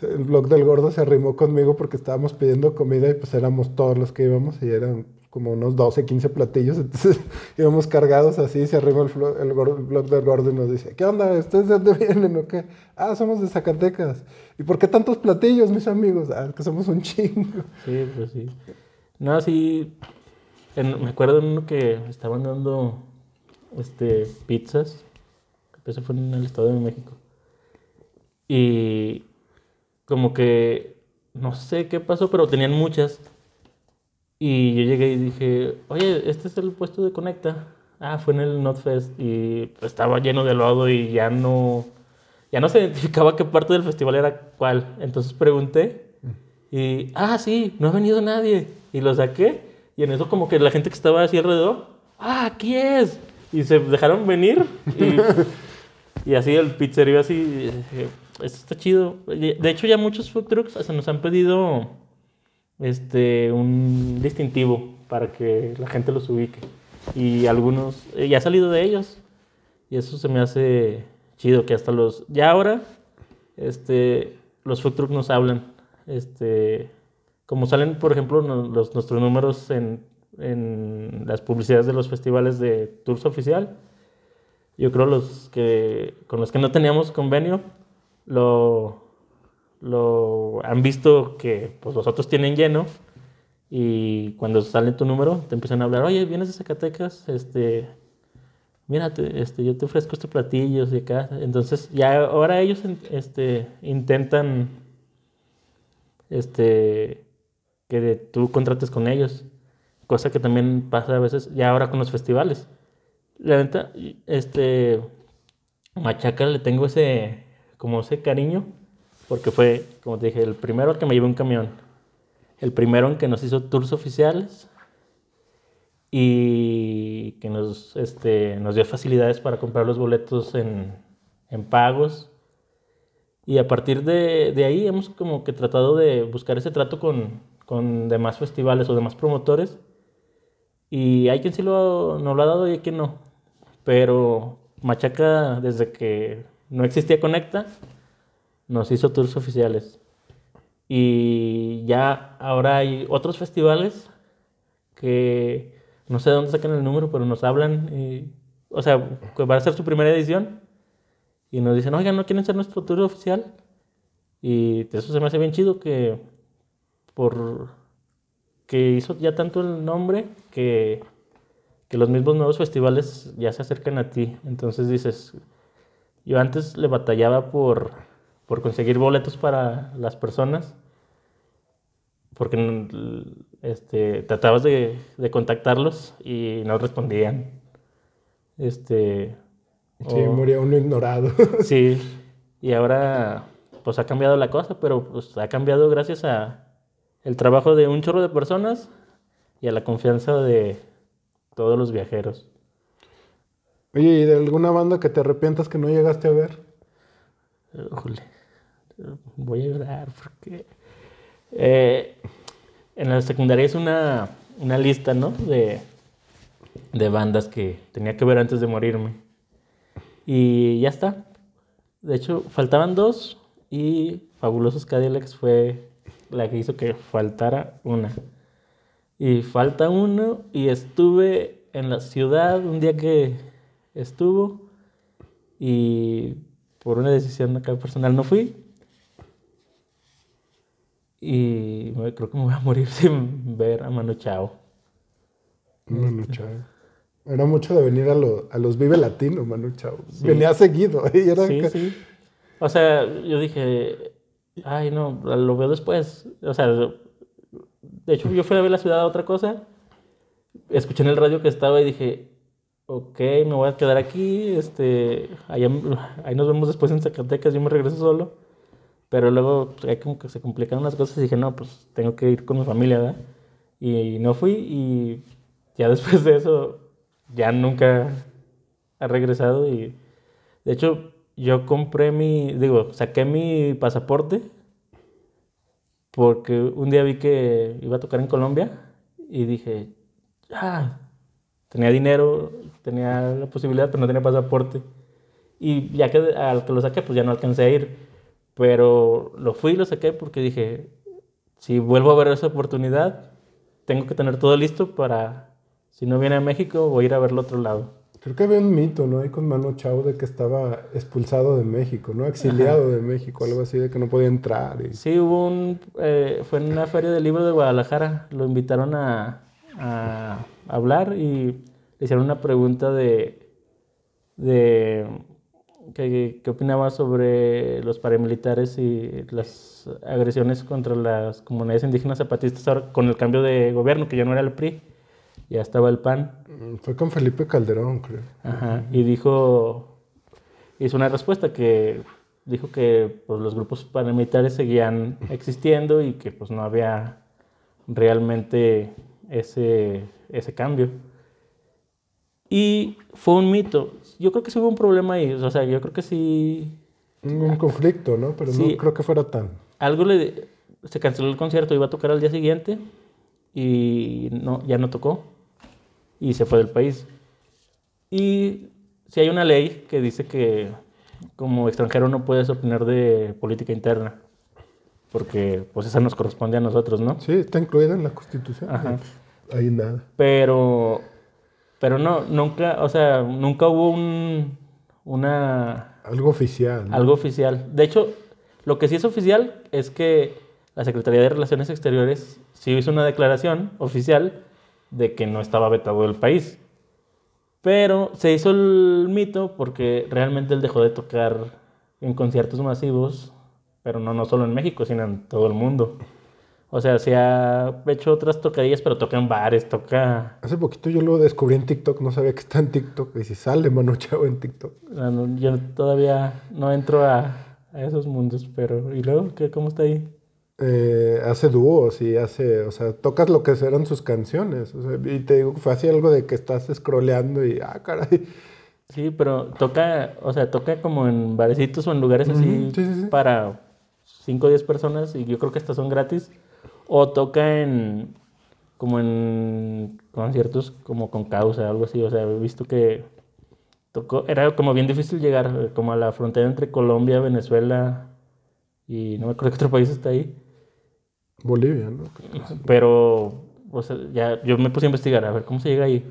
El blog del gordo se arrimó conmigo porque estábamos pidiendo comida y pues éramos todos los que íbamos y eran como unos 12, 15 platillos. Entonces íbamos cargados así, se arrimó el, blog del gordo y nos dice, ¿qué onda? ¿Ustedes de dónde vienen o qué? Ah, somos de Zacatecas. ¿Y por qué tantos platillos, mis amigos? Ah, que somos un chingo. Sí, pues sí. No, sí. me acuerdo en uno que estaban dando este, pizzas. Eso fue en el Estado de México. Y como que no sé qué pasó, pero tenían muchas. Y yo llegué y dije, oye, este es el puesto de Conecta. Ah, fue en el NotFest y estaba lleno de lodo y ya no, ya no se identificaba qué parte del festival era cuál. Entonces pregunté y, ah, sí, no ha venido nadie. Y lo saqué y en eso como que la gente que estaba así alrededor, ah, aquí es. Y se dejaron venir y, y así el pizzería así, y dije, esto está chido. De hecho ya muchos food trucks hasta nos han pedido este, un distintivo para que la gente los ubique. Y algunos, eh, ya ha salido de ellos. Y eso se me hace chido, que hasta los, ya ahora, este, los food trucks nos hablan. Este, como salen, por ejemplo, los, nuestros números en, en las publicidades de los festivales de Tours Oficial, yo creo los que, con los que no teníamos convenio, lo, lo han visto que pues, los otros tienen lleno y cuando sale tu número te empiezan a hablar, oye, vienes de Zacatecas, este, mira, te- este, yo te ofrezco este platillo y acá. Entonces ya ahora ellos este, intentan este, que tú contrates con ellos, cosa que también pasa a veces ya ahora con los festivales. La neta, este, Machaca le tengo ese, como ese cariño, porque fue, como te dije, el primero que me llevé un camión, el primero en que nos hizo tours oficiales y que nos, este, nos dio facilidades para comprar los boletos en, en pagos. Y a partir de, de ahí hemos como que tratado de buscar ese trato con, con demás festivales o demás promotores. Y hay quien sí lo, nos lo ha dado y hay quien no. Pero Machaca, desde que no existía Conecta, nos hizo tours oficiales. Y ya ahora hay otros festivales que no sé de dónde sacan el número, pero nos hablan. y- o sea, que va a ser su primera edición. Y nos dicen, oigan, ¿no quieren ser nuestro tour oficial? Y eso se me hace bien chido que por que hizo ya tanto el nombre que, que los mismos nuevos festivales ya se acercan a ti. Entonces dices, yo antes le batallaba por, por conseguir boletos para las personas, porque este, tratabas de, de contactarlos y no respondían. Este, Sí, o- moría uno ignorado. Sí, y ahora pues ha cambiado la cosa, pero pues ha cambiado gracias a el trabajo de un chorro de personas y a la confianza de todos los viajeros. Oye, ¿y de alguna banda que te arrepientas que no llegaste a ver? Híjole, voy a llorar porque eh, en la secundaria es una, una lista, ¿no? De, de bandas que tenía que ver antes de morirme. Y ya está. De hecho, faltaban dos y Fabulosos Cadillacs fue la que hizo que faltara una. Y falta uno y estuve en la ciudad un día que estuvo y por una decisión acá personal no fui. Y creo que me voy a morir sin ver a Manu Chao. Manu Chao. Era mucho de venir a, lo- a los Vive Latino, Manu Chao. Venía seguido. Y era Sí, sí. O sea, yo dije, ay, no, lo veo después. O sea, de hecho, yo fui a ver la ciudad a otra cosa. Escuché en el radio que estaba y dije, ok, me voy a quedar aquí. Este, allá- ahí nos vemos después en Zacatecas. Yo me regreso solo. Pero luego pues, como que se complicaron las cosas y dije, no, pues tengo que ir con mi familia, ¿verdad? Y no fui y ya después de eso ya nunca ha regresado y de hecho yo compré mi, digo, saqué mi pasaporte porque un día vi que iba a tocar en Colombia y dije, ah, tenía dinero, tenía la posibilidad, pero no tenía pasaporte. Y ya que al que lo saqué, pues ya no alcancé a ir. Pero lo fui y lo saqué porque dije, si vuelvo a ver esa oportunidad, tengo que tener todo listo para, si no viene a México, voy a ir a verlo otro lado. Creo que había un mito, ¿no? Ahí con Manu Chao de que estaba expulsado de México, ¿no? Exiliado de México, algo así, de que no podía entrar. Y... Sí, hubo un... Eh, fue en una feria del libro de Guadalajara. Lo invitaron a, a hablar y le hicieron una pregunta de... de ¿Qué, qué opinaba sobre los paramilitares y las agresiones contra las comunidades indígenas zapatistas ahora con el cambio de gobierno, que ya no era el PRI, ya estaba el PAN? Mm, Fue con Felipe Calderón, creo. Ajá, y dijo, hizo una respuesta que dijo que pues, los grupos paramilitares seguían existiendo y que pues no había realmente ese, ese cambio. Y fue un mito. Yo creo que sí hubo un problema ahí. O sea, yo creo que sí. Un, conflicto, ¿no? Pero Sí. no creo que fuera tan. Algo le. Se canceló el concierto, iba a tocar al día siguiente y no, ya no tocó y se fue del país. Y si hay una ley que dice que como extranjero no puedes opinar de política interna, porque pues esa nos corresponde a nosotros, ¿no? Sí, está incluida en la Constitución. Ajá. Ahí nada. Pero, pero no, nunca, o sea, nunca hubo un, una, Algo oficial. ¿no? algo oficial. De hecho, lo que sí es oficial es que la Secretaría de Relaciones Exteriores sí hizo una declaración oficial de que no estaba vetado del país. Pero se hizo el mito porque realmente él dejó de tocar en conciertos masivos, pero no, no solo en México, sino en todo el mundo. O sea, se ha hecho otras tocadillas, pero toca en bares, toca... Hace poquito yo lo descubrí en TikTok, no sabía que está en TikTok. Y si sale Manu Chao en TikTok. Ah, no, Yo todavía no entro a, a esos mundos, pero... ¿Y luego qué? ¿Cómo está ahí? Eh, hace dúos y hace, o sea, tocas lo que eran sus canciones. o sea, y te digo, fue así algo de que estás scrolleando y, ah, caray. Sí, pero toca, o sea, toca como en barecitos o en lugares así Ujú, sí, sí, sí. para 5 o 10 personas y yo creo que estas son gratis. O toca en, como en conciertos como con causa, algo así. O sea, he visto que tocó, era como bien difícil llegar como a la frontera entre Colombia, Venezuela y no me acuerdo qué otro país está ahí. Bolivia, ¿no? Pero, o sea, ya yo me puse a investigar a ver cómo se llega ahí.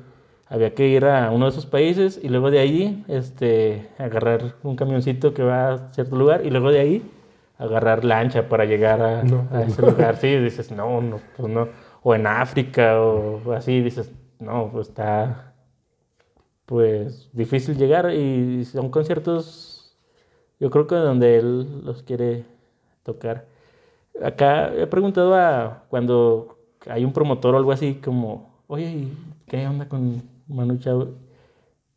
Había que ir a uno de esos países y luego de ahí este, agarrar un camioncito que va a cierto lugar y luego de ahí agarrar lancha para llegar a, No, a ese lugar. Sí, dices, no, no, pues no. O en África o así, dices, no, pues está pues difícil llegar y son conciertos, yo creo que donde él los quiere tocar. Acá he preguntado a cuando hay un promotor o algo así como, oye, ¿y ¿qué onda con Manu Chao?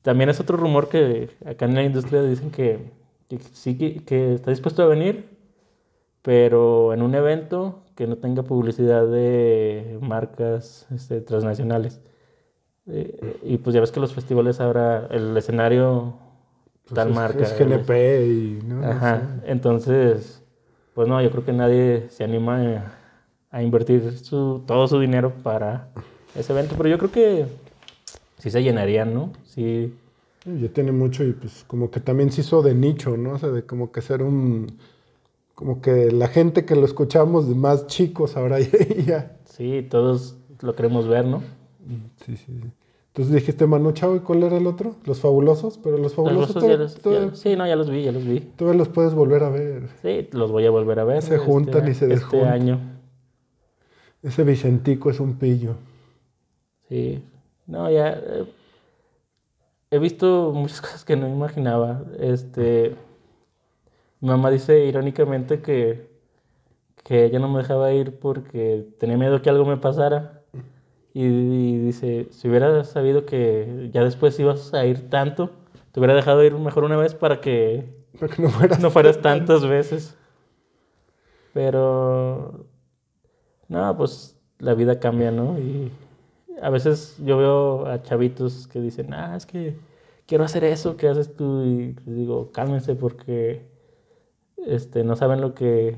También es otro rumor que acá en la industria dicen que, que sí que, que está dispuesto a venir, pero en un evento que no tenga publicidad de marcas este, transnacionales. Eh, y pues ya ves que los festivales ahora, el escenario, Pues tal es, marca. Es GNP y, ¿no? No Ajá, sé. entonces, pues no, yo creo que nadie se anima a, a invertir su, todo su dinero para ese evento, pero yo creo que sí se llenarían, ¿no? Sí, Sí, Ya tiene mucho y pues como que también se hizo de nicho, ¿no? O sea, de como que ser un... Como que la gente que lo escuchamos de más chicos ahora ya... ya- sí, todos lo queremos ver, ¿no? Sí, sí, sí. Entonces dijiste Manu Chao y ¿cuál era el otro? Los fabulosos, pero los Los fabulosos gustos ya los- ya- todavía- sí, no, ya los vi, ya los vi. todavía los puedes volver a ver. Sí, los voy a volver a ver. Se juntan y se Este desjuntan. año, Ese Vicentico es un pillo. sí. No, ya... eh, he visto muchas cosas que no imaginaba. Este... Mi mamá dice irónicamente que, que ella no me dejaba ir porque tenía miedo que algo me pasara. Y, y dice, si hubiera sabido que ya después ibas a ir tanto, te hubiera dejado ir mejor una vez para que Para que no fueras... no fueras tantas veces. Pero, no, pues la vida cambia, ¿no? Y a veces yo veo a chavitos que dicen, ah, es que quiero hacer eso, ¿qué haces tú? Y les digo, cálmense porque este, no saben lo que,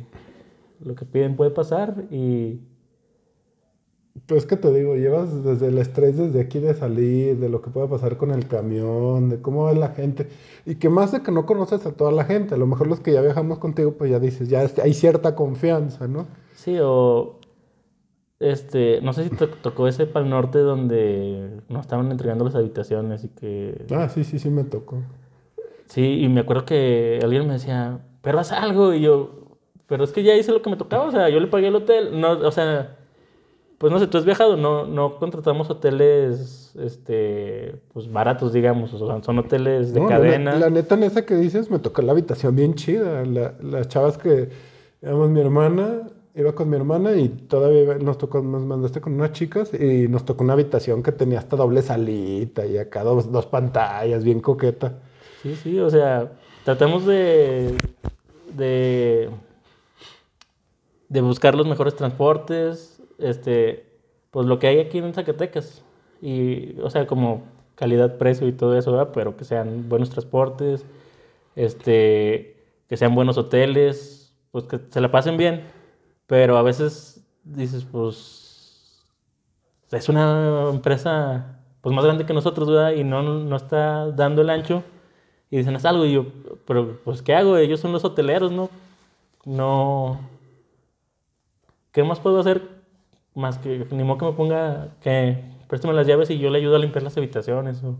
lo que piden puede pasar y... Pues que te digo, llevas desde el estrés desde aquí de salir, de lo que pueda pasar con el camión, de cómo es la gente, y que más de que no conoces a toda la gente, a lo mejor los que ya viajamos contigo, pues ya dices, ya hay cierta confianza, ¿no? Sí, o este, no sé si te tocó ese Pal Norte donde nos estaban entregando las habitaciones y que... Ah, sí, sí, sí me tocó. Sí, y me acuerdo que alguien me decía, pero haz algo, y yo, pero es que ya hice lo que me tocaba, o sea, yo le pagué el hotel, no, o sea, pues no sé, tú has viajado, no, no contratamos hoteles, este, pues baratos, digamos, o sea, son hoteles de cadena. La, neta, en esa que dices, me tocó la habitación bien chida, la, las chavas que, digamos, mi hermana, iba con mi hermana y todavía nos tocó, nos mandaste con unas chicas y nos tocó una habitación que tenía hasta doble salita y acá dos, dos pantallas, bien coqueta. Sí, sí, o sea, tratamos de, de, buscar los mejores transportes, este, pues lo que hay aquí en Zacatecas. Y, o sea, como calidad, precio y todo eso, pero que sean buenos transportes, este, que sean buenos hoteles, pues que se la pasen bien. Pero a veces dices, pues, es una empresa pues más grande que nosotros. Y no, no está dando el ancho. Y dicen, es algo. Y yo, pero, pues, ¿qué hago? Ellos son los hoteleros, ¿no? No. ¿Qué más puedo hacer? Más que, ni modo que me ponga, que préstame las llaves y yo le ayudo a limpiar las habitaciones. O...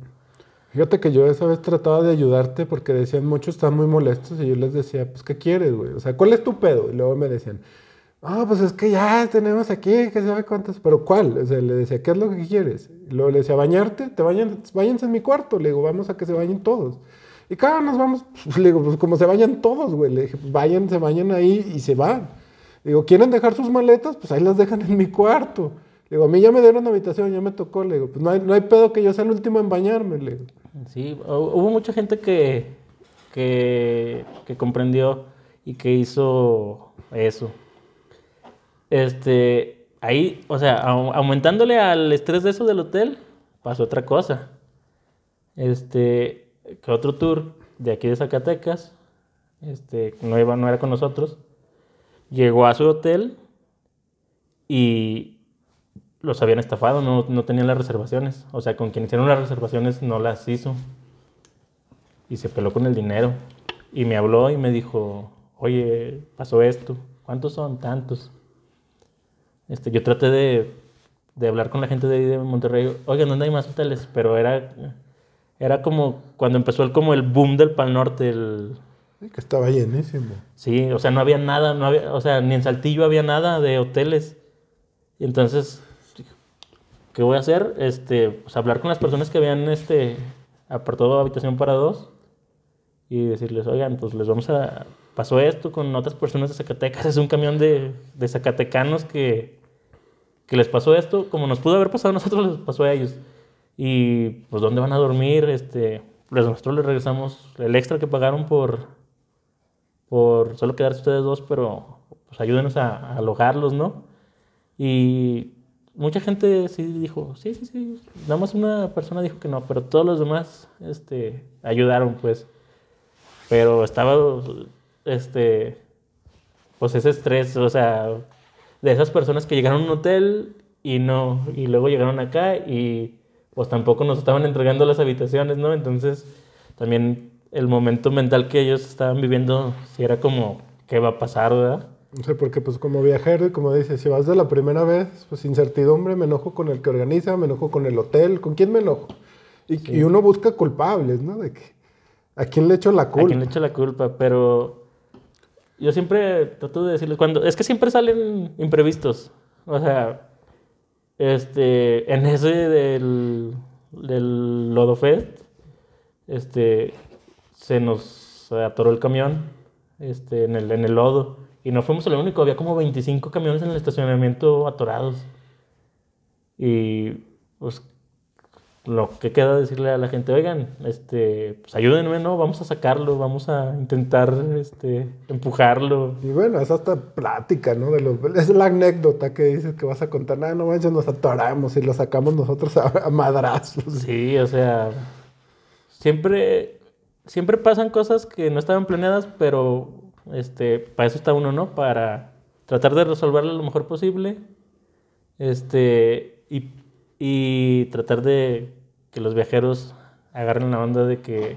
Fíjate que yo esa vez trataba de ayudarte porque decían, muchos están muy molestos y yo les decía, pues, ¿qué quieres, güey? O sea, ¿cuál es tu pedo? Y luego me decían, ah, pues es que ya tenemos aquí, que sabe cuántas, pero ¿cuál? O sea, le decía, ¿qué es lo que quieres? Y luego le decía, ¿bañarte? Te vayan, váyanse en mi cuarto. Le digo, vamos a que se bañen todos. Y cada nos vamos, le digo, pues como se vayan todos, güey. Pues vayan, se bañan ahí y se van. Le digo, ¿quieren dejar sus maletas? Pues ahí las dejan en mi cuarto. Le digo, a mí ya me dieron habitación, ya me tocó. Le digo, pues no hay, no hay pedo que yo sea el último en bañarme. Le digo. Sí, hubo mucha gente que, que, que comprendió y que hizo eso. Este, ahí, o sea, aumentándole al estrés de eso del hotel, pasó otra cosa. Este, que otro tour de aquí de Zacatecas, este, no, iba, no era con nosotros, llegó a su hotel y los habían estafado, no, no tenían las reservaciones. O sea, con quien hicieron las reservaciones no las hizo. Y se peló con el dinero. Y me habló y me dijo, oye, pasó esto. ¿Cuántos son? Tantos. Este, yo traté de, de hablar con la gente de ahí de Monterrey, oigan, ¿dónde hay más hoteles? Pero era, era como cuando empezó el, como el boom del Pal Norte, el... Sí, que estaba llenísimo. Sí, o sea, no había nada, no había, o sea, ni en Saltillo había nada de hoteles. Y entonces, ¿qué voy a hacer? Este, pues hablar con las personas que habían este, apartado habitación para dos y decirles, oigan, pues les vamos a... Pasó esto con otras personas de Zacatecas, es un camión de, de zacatecanos que, que les pasó esto, como nos pudo haber pasado a nosotros, les pasó a ellos. Y pues, ¿dónde van a dormir? Este, pues nosotros les regresamos el extra que pagaron por, por solo quedarse ustedes dos, pero pues ayúdenos a, alojarlos, ¿no? Y mucha gente sí dijo, sí, sí, sí. Nada más una persona dijo que no, pero todos los demás este, ayudaron, pues. Pero estaba, este, pues ese estrés, o sea, de esas personas que llegaron a un hotel y no, y luego llegaron acá y pues tampoco nos estaban entregando las habitaciones, ¿no? Entonces también el momento mental que ellos estaban viviendo, si era como, ¿qué va a pasar, verdad? No sé, porque pues como viajero y como dices, si vas de la primera vez, pues incertidumbre, me enojo con el que organiza, me enojo con el hotel, ¿con quién me enojo? Y, y uno busca culpables, ¿no? De que, ¿a quién le echo la culpa? ¿A quién le echo la culpa? Pero yo siempre trato de decirles, cuando, es que siempre salen imprevistos. O sea, este, en ese del, del Lodo Fest, este, se nos atoró el camión este, en, el, en el lodo. Y no fuimos el único, había como 25 camiones en el estacionamiento atorados. Y pues lo que queda decirle a la gente, oigan, este, pues ayúdenme, ¿no? Vamos a sacarlo, vamos a intentar este, empujarlo. Y bueno, es hasta plática, ¿no? De lo, es la anécdota que dices que vas a contar, no, no manches, nos atoramos y lo sacamos nosotros a, madrazos. Sí, o sea, siempre, siempre pasan cosas que no estaban planeadas, pero este, para eso está uno, ¿no? Para tratar de resolverlo lo mejor posible. Este, y, y tratar de que los viajeros agarren la onda de que,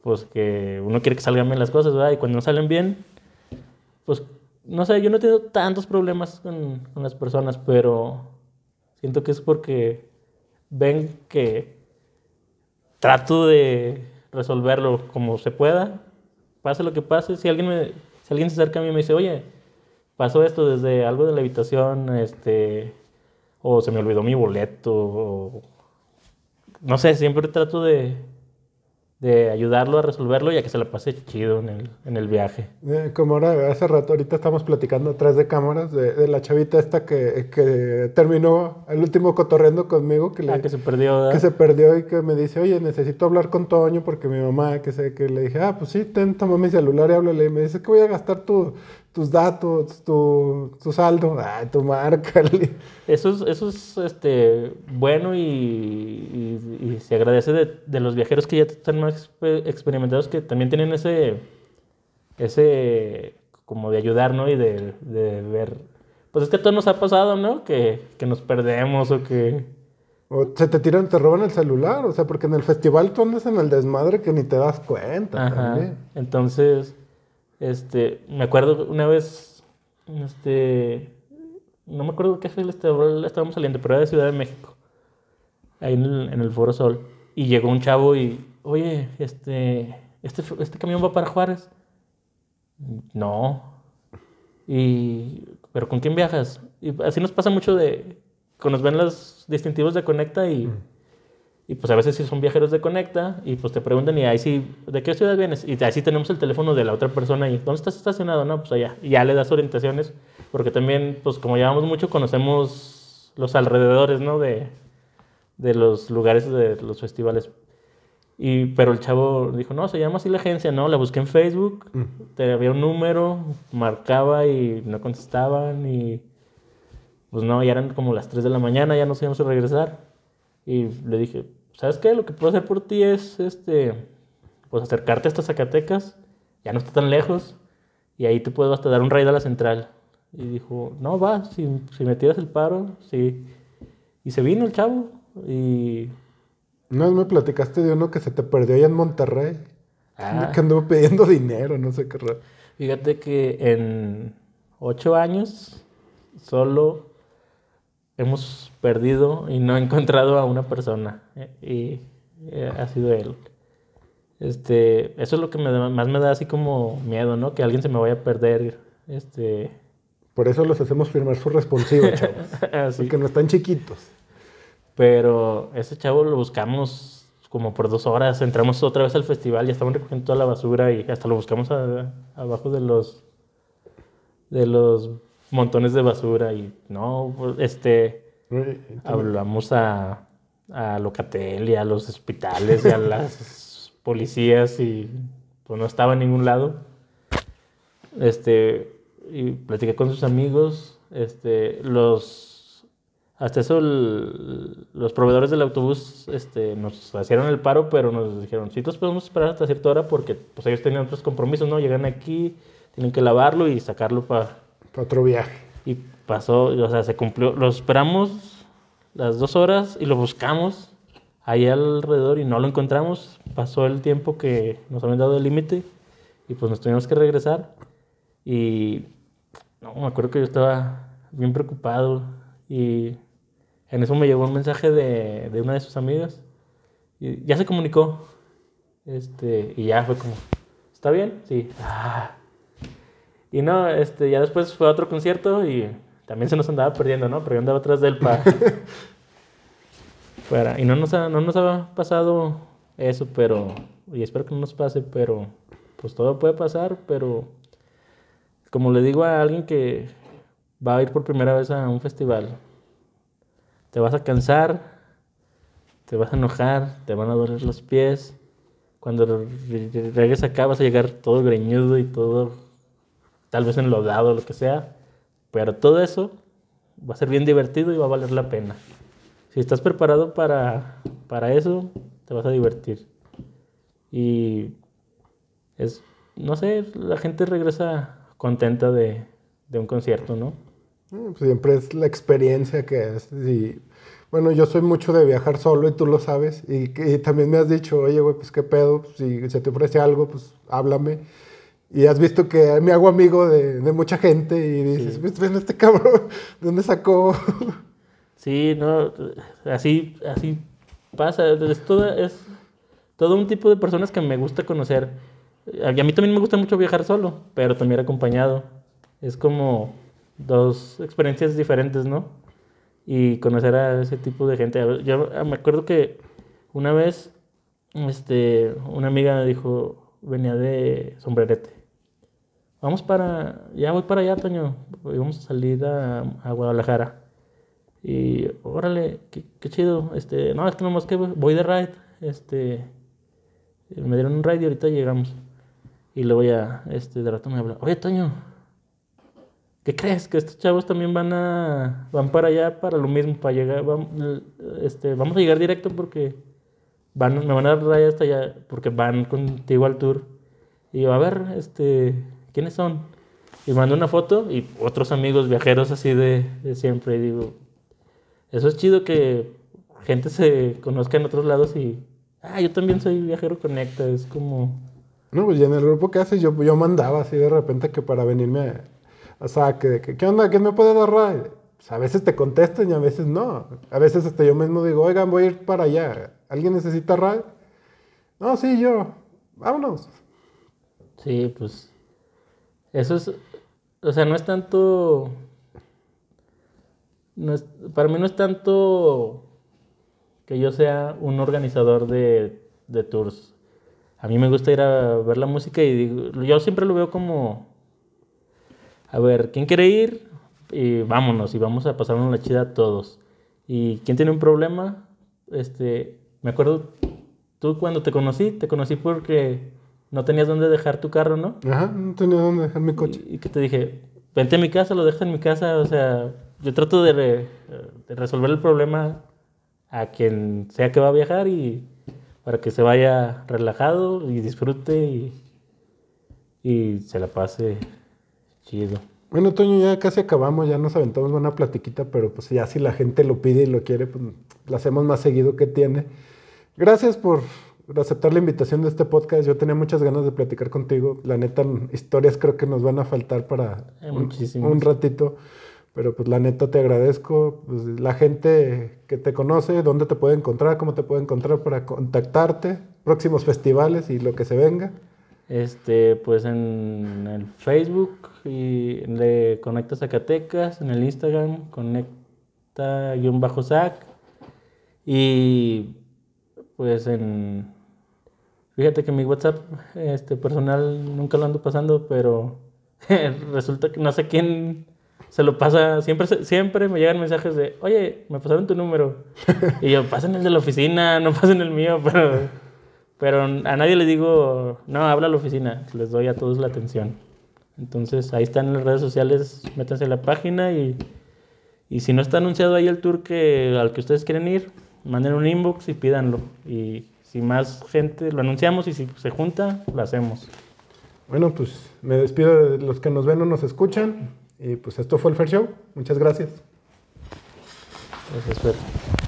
pues que uno quiere que salgan bien las cosas, ¿verdad? Y cuando no salen bien, pues, no sé, yo no he tenido tantos problemas con, las personas, pero siento que es porque ven que trato de resolverlo como se pueda, pase lo que pase. Si alguien, me, si alguien se acerca a mí y me dice, oye, pasó esto desde algo de la habitación, este, o se me olvidó mi boleto, o no sé, siempre trato de, de ayudarlo a resolverlo y a que se la pase chido en el, en el viaje. Eh, como ahora, hace rato, ahorita estamos platicando atrás de cámaras de, de la chavita esta que, que, terminó el último cotorreando conmigo. Que, le, ah, que se perdió, ¿verdad? Que se perdió y que me dice, oye, necesito hablar con Toño porque mi mamá, que sé, que le dije, ah, pues sí, ten, toma mi celular y háblale. Y me dice que voy a gastar tu, tus datos, tu, tu saldo, ah, tu marca. Eso es, eso es este, bueno y, y, y se agradece de, de, los viajeros que ya están más experimentados, que también tienen ese, ese como de ayudar, ¿no? Y de, de ver, pues es que a todos nos ha pasado, ¿no? Que, que nos perdemos o que... O se te tiran, te roban el celular, o sea, porque en el festival tú andas en el desmadre que ni te das cuenta Ajá. también. Entonces, este, me acuerdo una vez, este, no me acuerdo qué festival estábamos saliendo, pero era de Ciudad de México, ahí en el, en el Foro Sol. Y llegó un chavo y, oye, este, este, este camión va para Juárez. No. Y, ¿pero con quién viajas? Y así nos pasa mucho de, cuando nos ven los distintivos de Conecta y, mm. Y pues a veces si son viajeros de Conecta y pues te preguntan y ahí sí, ¿de qué ciudad vienes? Y ahí sí tenemos el teléfono de la otra persona y, ¿dónde estás estacionado? No, pues allá. Y ya le das orientaciones porque también, pues como llevamos mucho, conocemos los alrededores, ¿no? De, de los lugares de los festivales. Y, pero el chavo dijo, no, se llama así la agencia, ¿no? La busqué en Facebook, mm. te había un número, marcaba y no contestaban y pues no, ya eran como las 3 de la mañana, ya nos íbamos a regresar. Y le dije, ¿sabes qué? Lo que puedo hacer por ti es, este, pues acercarte hasta Zacatecas, ya no está tan lejos, y ahí te puedo hasta dar un raid a la central. Y dijo, no, va, si, si me tiras el paro, sí. Y se vino el chavo, y vez me platicaste de uno que se te perdió allá en Monterrey. Ah. Que anduvo pidiendo dinero, no sé qué raro. Fíjate que en ocho años solo hemos perdido y no encontrado a una persona. Y ha sido él. Este, eso es lo que me da, más me da así como miedo, ¿no? Que alguien se me vaya a perder. Este. Por eso los hacemos firmar su responsivo, chavos. Así. Porque no están chiquitos. Pero ese chavo lo buscamos como por dos horas. Entramos otra vez al festival, ya estaban recogiendo toda la basura y hasta lo buscamos a, abajo de los de los montones de basura y no, pues, este hablamos a, a Locatel y a los hospitales y a las policías y pues no estaba en ningún lado. Este y platiqué con sus amigos, este los hasta eso el, los proveedores del autobús este, nos hicieron el paro, pero nos dijeron, sí, entonces podemos esperar hasta cierta hora porque pues ellos tenían otros compromisos, ¿no? Llegan aquí, tienen que lavarlo y sacarlo para... Otro viaje. Y pasó, o sea, se cumplió, lo esperamos las dos horas y lo buscamos ahí alrededor y no lo encontramos. Pasó el tiempo que nos habían dado el límite y pues nos tuvimos que regresar. Y no, me acuerdo que yo estaba bien preocupado y en eso me llegó un mensaje de, de una de sus amigas. Y ya se comunicó. Este, y ya fue como, ¿está bien? Sí. Ah. Y no, este, ya después fue a otro concierto y también se nos andaba perdiendo, ¿no? Pero yo andaba atrás del pa. Fuera. Y no nos, ha, no nos ha pasado eso, pero. Y espero que no nos pase, pero. Pues todo puede pasar, pero. Como le digo a alguien que va a ir por primera vez a un festival, te vas a cansar, te vas a enojar, te van a doler los pies. Cuando regreses acá vas a llegar todo greñudo y todo, tal vez enlodado, lo que sea. Pero todo eso va a ser bien divertido y va a valer la pena. Si estás preparado para, para eso, te vas a divertir. Y es, no sé, la gente regresa contenta de, de un concierto, ¿no? Pues siempre es la experiencia que es. Y, bueno, yo soy mucho de viajar solo y tú lo sabes. Y, también me has dicho, oye, güey, pues qué pedo, si se te ofrece algo, pues háblame. Y has visto que me hago amigo de, de mucha gente y dices, Sí. "Pues, ven este cabrón, ¿de dónde sacó? Sí, no, así, así pasa. Es todo, es todo un tipo de personas que me gusta conocer. A a mí también me gusta mucho viajar solo, pero también acompañado. Es como dos experiencias diferentes, ¿no? Y conocer a ese tipo de gente. Yo ah, me acuerdo que una vez, este, una amiga me dijo, venía de sombrerete. Vamos para, ya voy para allá, Toño. Vamos a salir a, a Guadalajara. Y órale, qué, qué chido. Este, no, es que nomás que voy de ride. Este, me dieron un ride y ahorita llegamos. Y luego ya, este, de rato me habla, oye, Toño, ¿qué crees? Que estos chavos también van a, van para allá para lo mismo, para llegar, vam- este, vamos a llegar directo porque van, me van a dar ride hasta allá, porque van contigo al tour. Y yo, a ver, este, ¿quiénes son? Y mando una foto y otros amigos viajeros así de, de siempre. Y digo, eso es chido que gente se conozca en otros lados y, ah, yo también soy viajero conecta. Es como, No, pues ya en el grupo que haces, yo, yo mandaba así de repente que para venirme a, a saque, de que, ¿qué onda? ¿Quién me puede dar ride? Pues a veces te contestan y a veces no. A veces hasta yo mismo digo, oigan, voy a ir para allá. ¿Alguien necesita ride? No, sí, yo. Vámonos. sí, pues, eso es, o sea, no es tanto, no es- para mí no es tanto que yo sea un organizador de, de tours. A mí me gusta ir a ver la música y digo, yo siempre lo veo como, a ver, ¿quién quiere ir? Y vámonos, y vamos a pasarnos la chida todos. ¿Y quién tiene un problema? Este, me acuerdo, tú cuando te conocí, te conocí porque no tenías dónde dejar tu carro, ¿no? Ajá, no tenía dónde dejar mi coche. Y, y que te dije, vente a mi casa, lo dejas en mi casa, o sea, yo trato de, re- de resolver el problema a quien sea que va a viajar y para que se vaya relajado y disfrute y, y se la pase chido. Bueno, Toño, ya casi acabamos, ya nos aventamos buena platiquita, pero pues ya si la gente lo pide y lo quiere, pues lo hacemos más seguido que tiene. Gracias por aceptar la invitación de este podcast. Yo tenía muchas ganas de platicar contigo. La neta, historias creo que nos van a faltar para Hay un, un ratito. Pero pues la neta te agradezco. Pues, la gente que te conoce, dónde te puede encontrar, cómo te puede encontrar para contactarte, próximos festivales y lo que se venga. Este, pues en el Facebook y de Conecta Zacatecas, en el Instagram, Conecta-Sac. Y pues en. Fíjate que mi WhatsApp este, personal nunca lo ando pasando, pero resulta que no sé quién se lo pasa. Siempre, siempre me llegan mensajes de, oye, me pasaron tu número. y yo, pasen el de la oficina, no pasen el mío, pero. Pero a nadie le digo, no, habla a la oficina, les doy a todos la atención. Entonces ahí están las redes sociales, métanse a la página y, y si no está anunciado ahí el tour que, al que ustedes quieren ir, manden un inbox y pídanlo. Y si más gente lo anunciamos y si se junta, lo hacemos. Bueno, pues me despido de los que nos ven o nos escuchan. Y pues esto fue el Fair Show. Muchas gracias. Pues espero.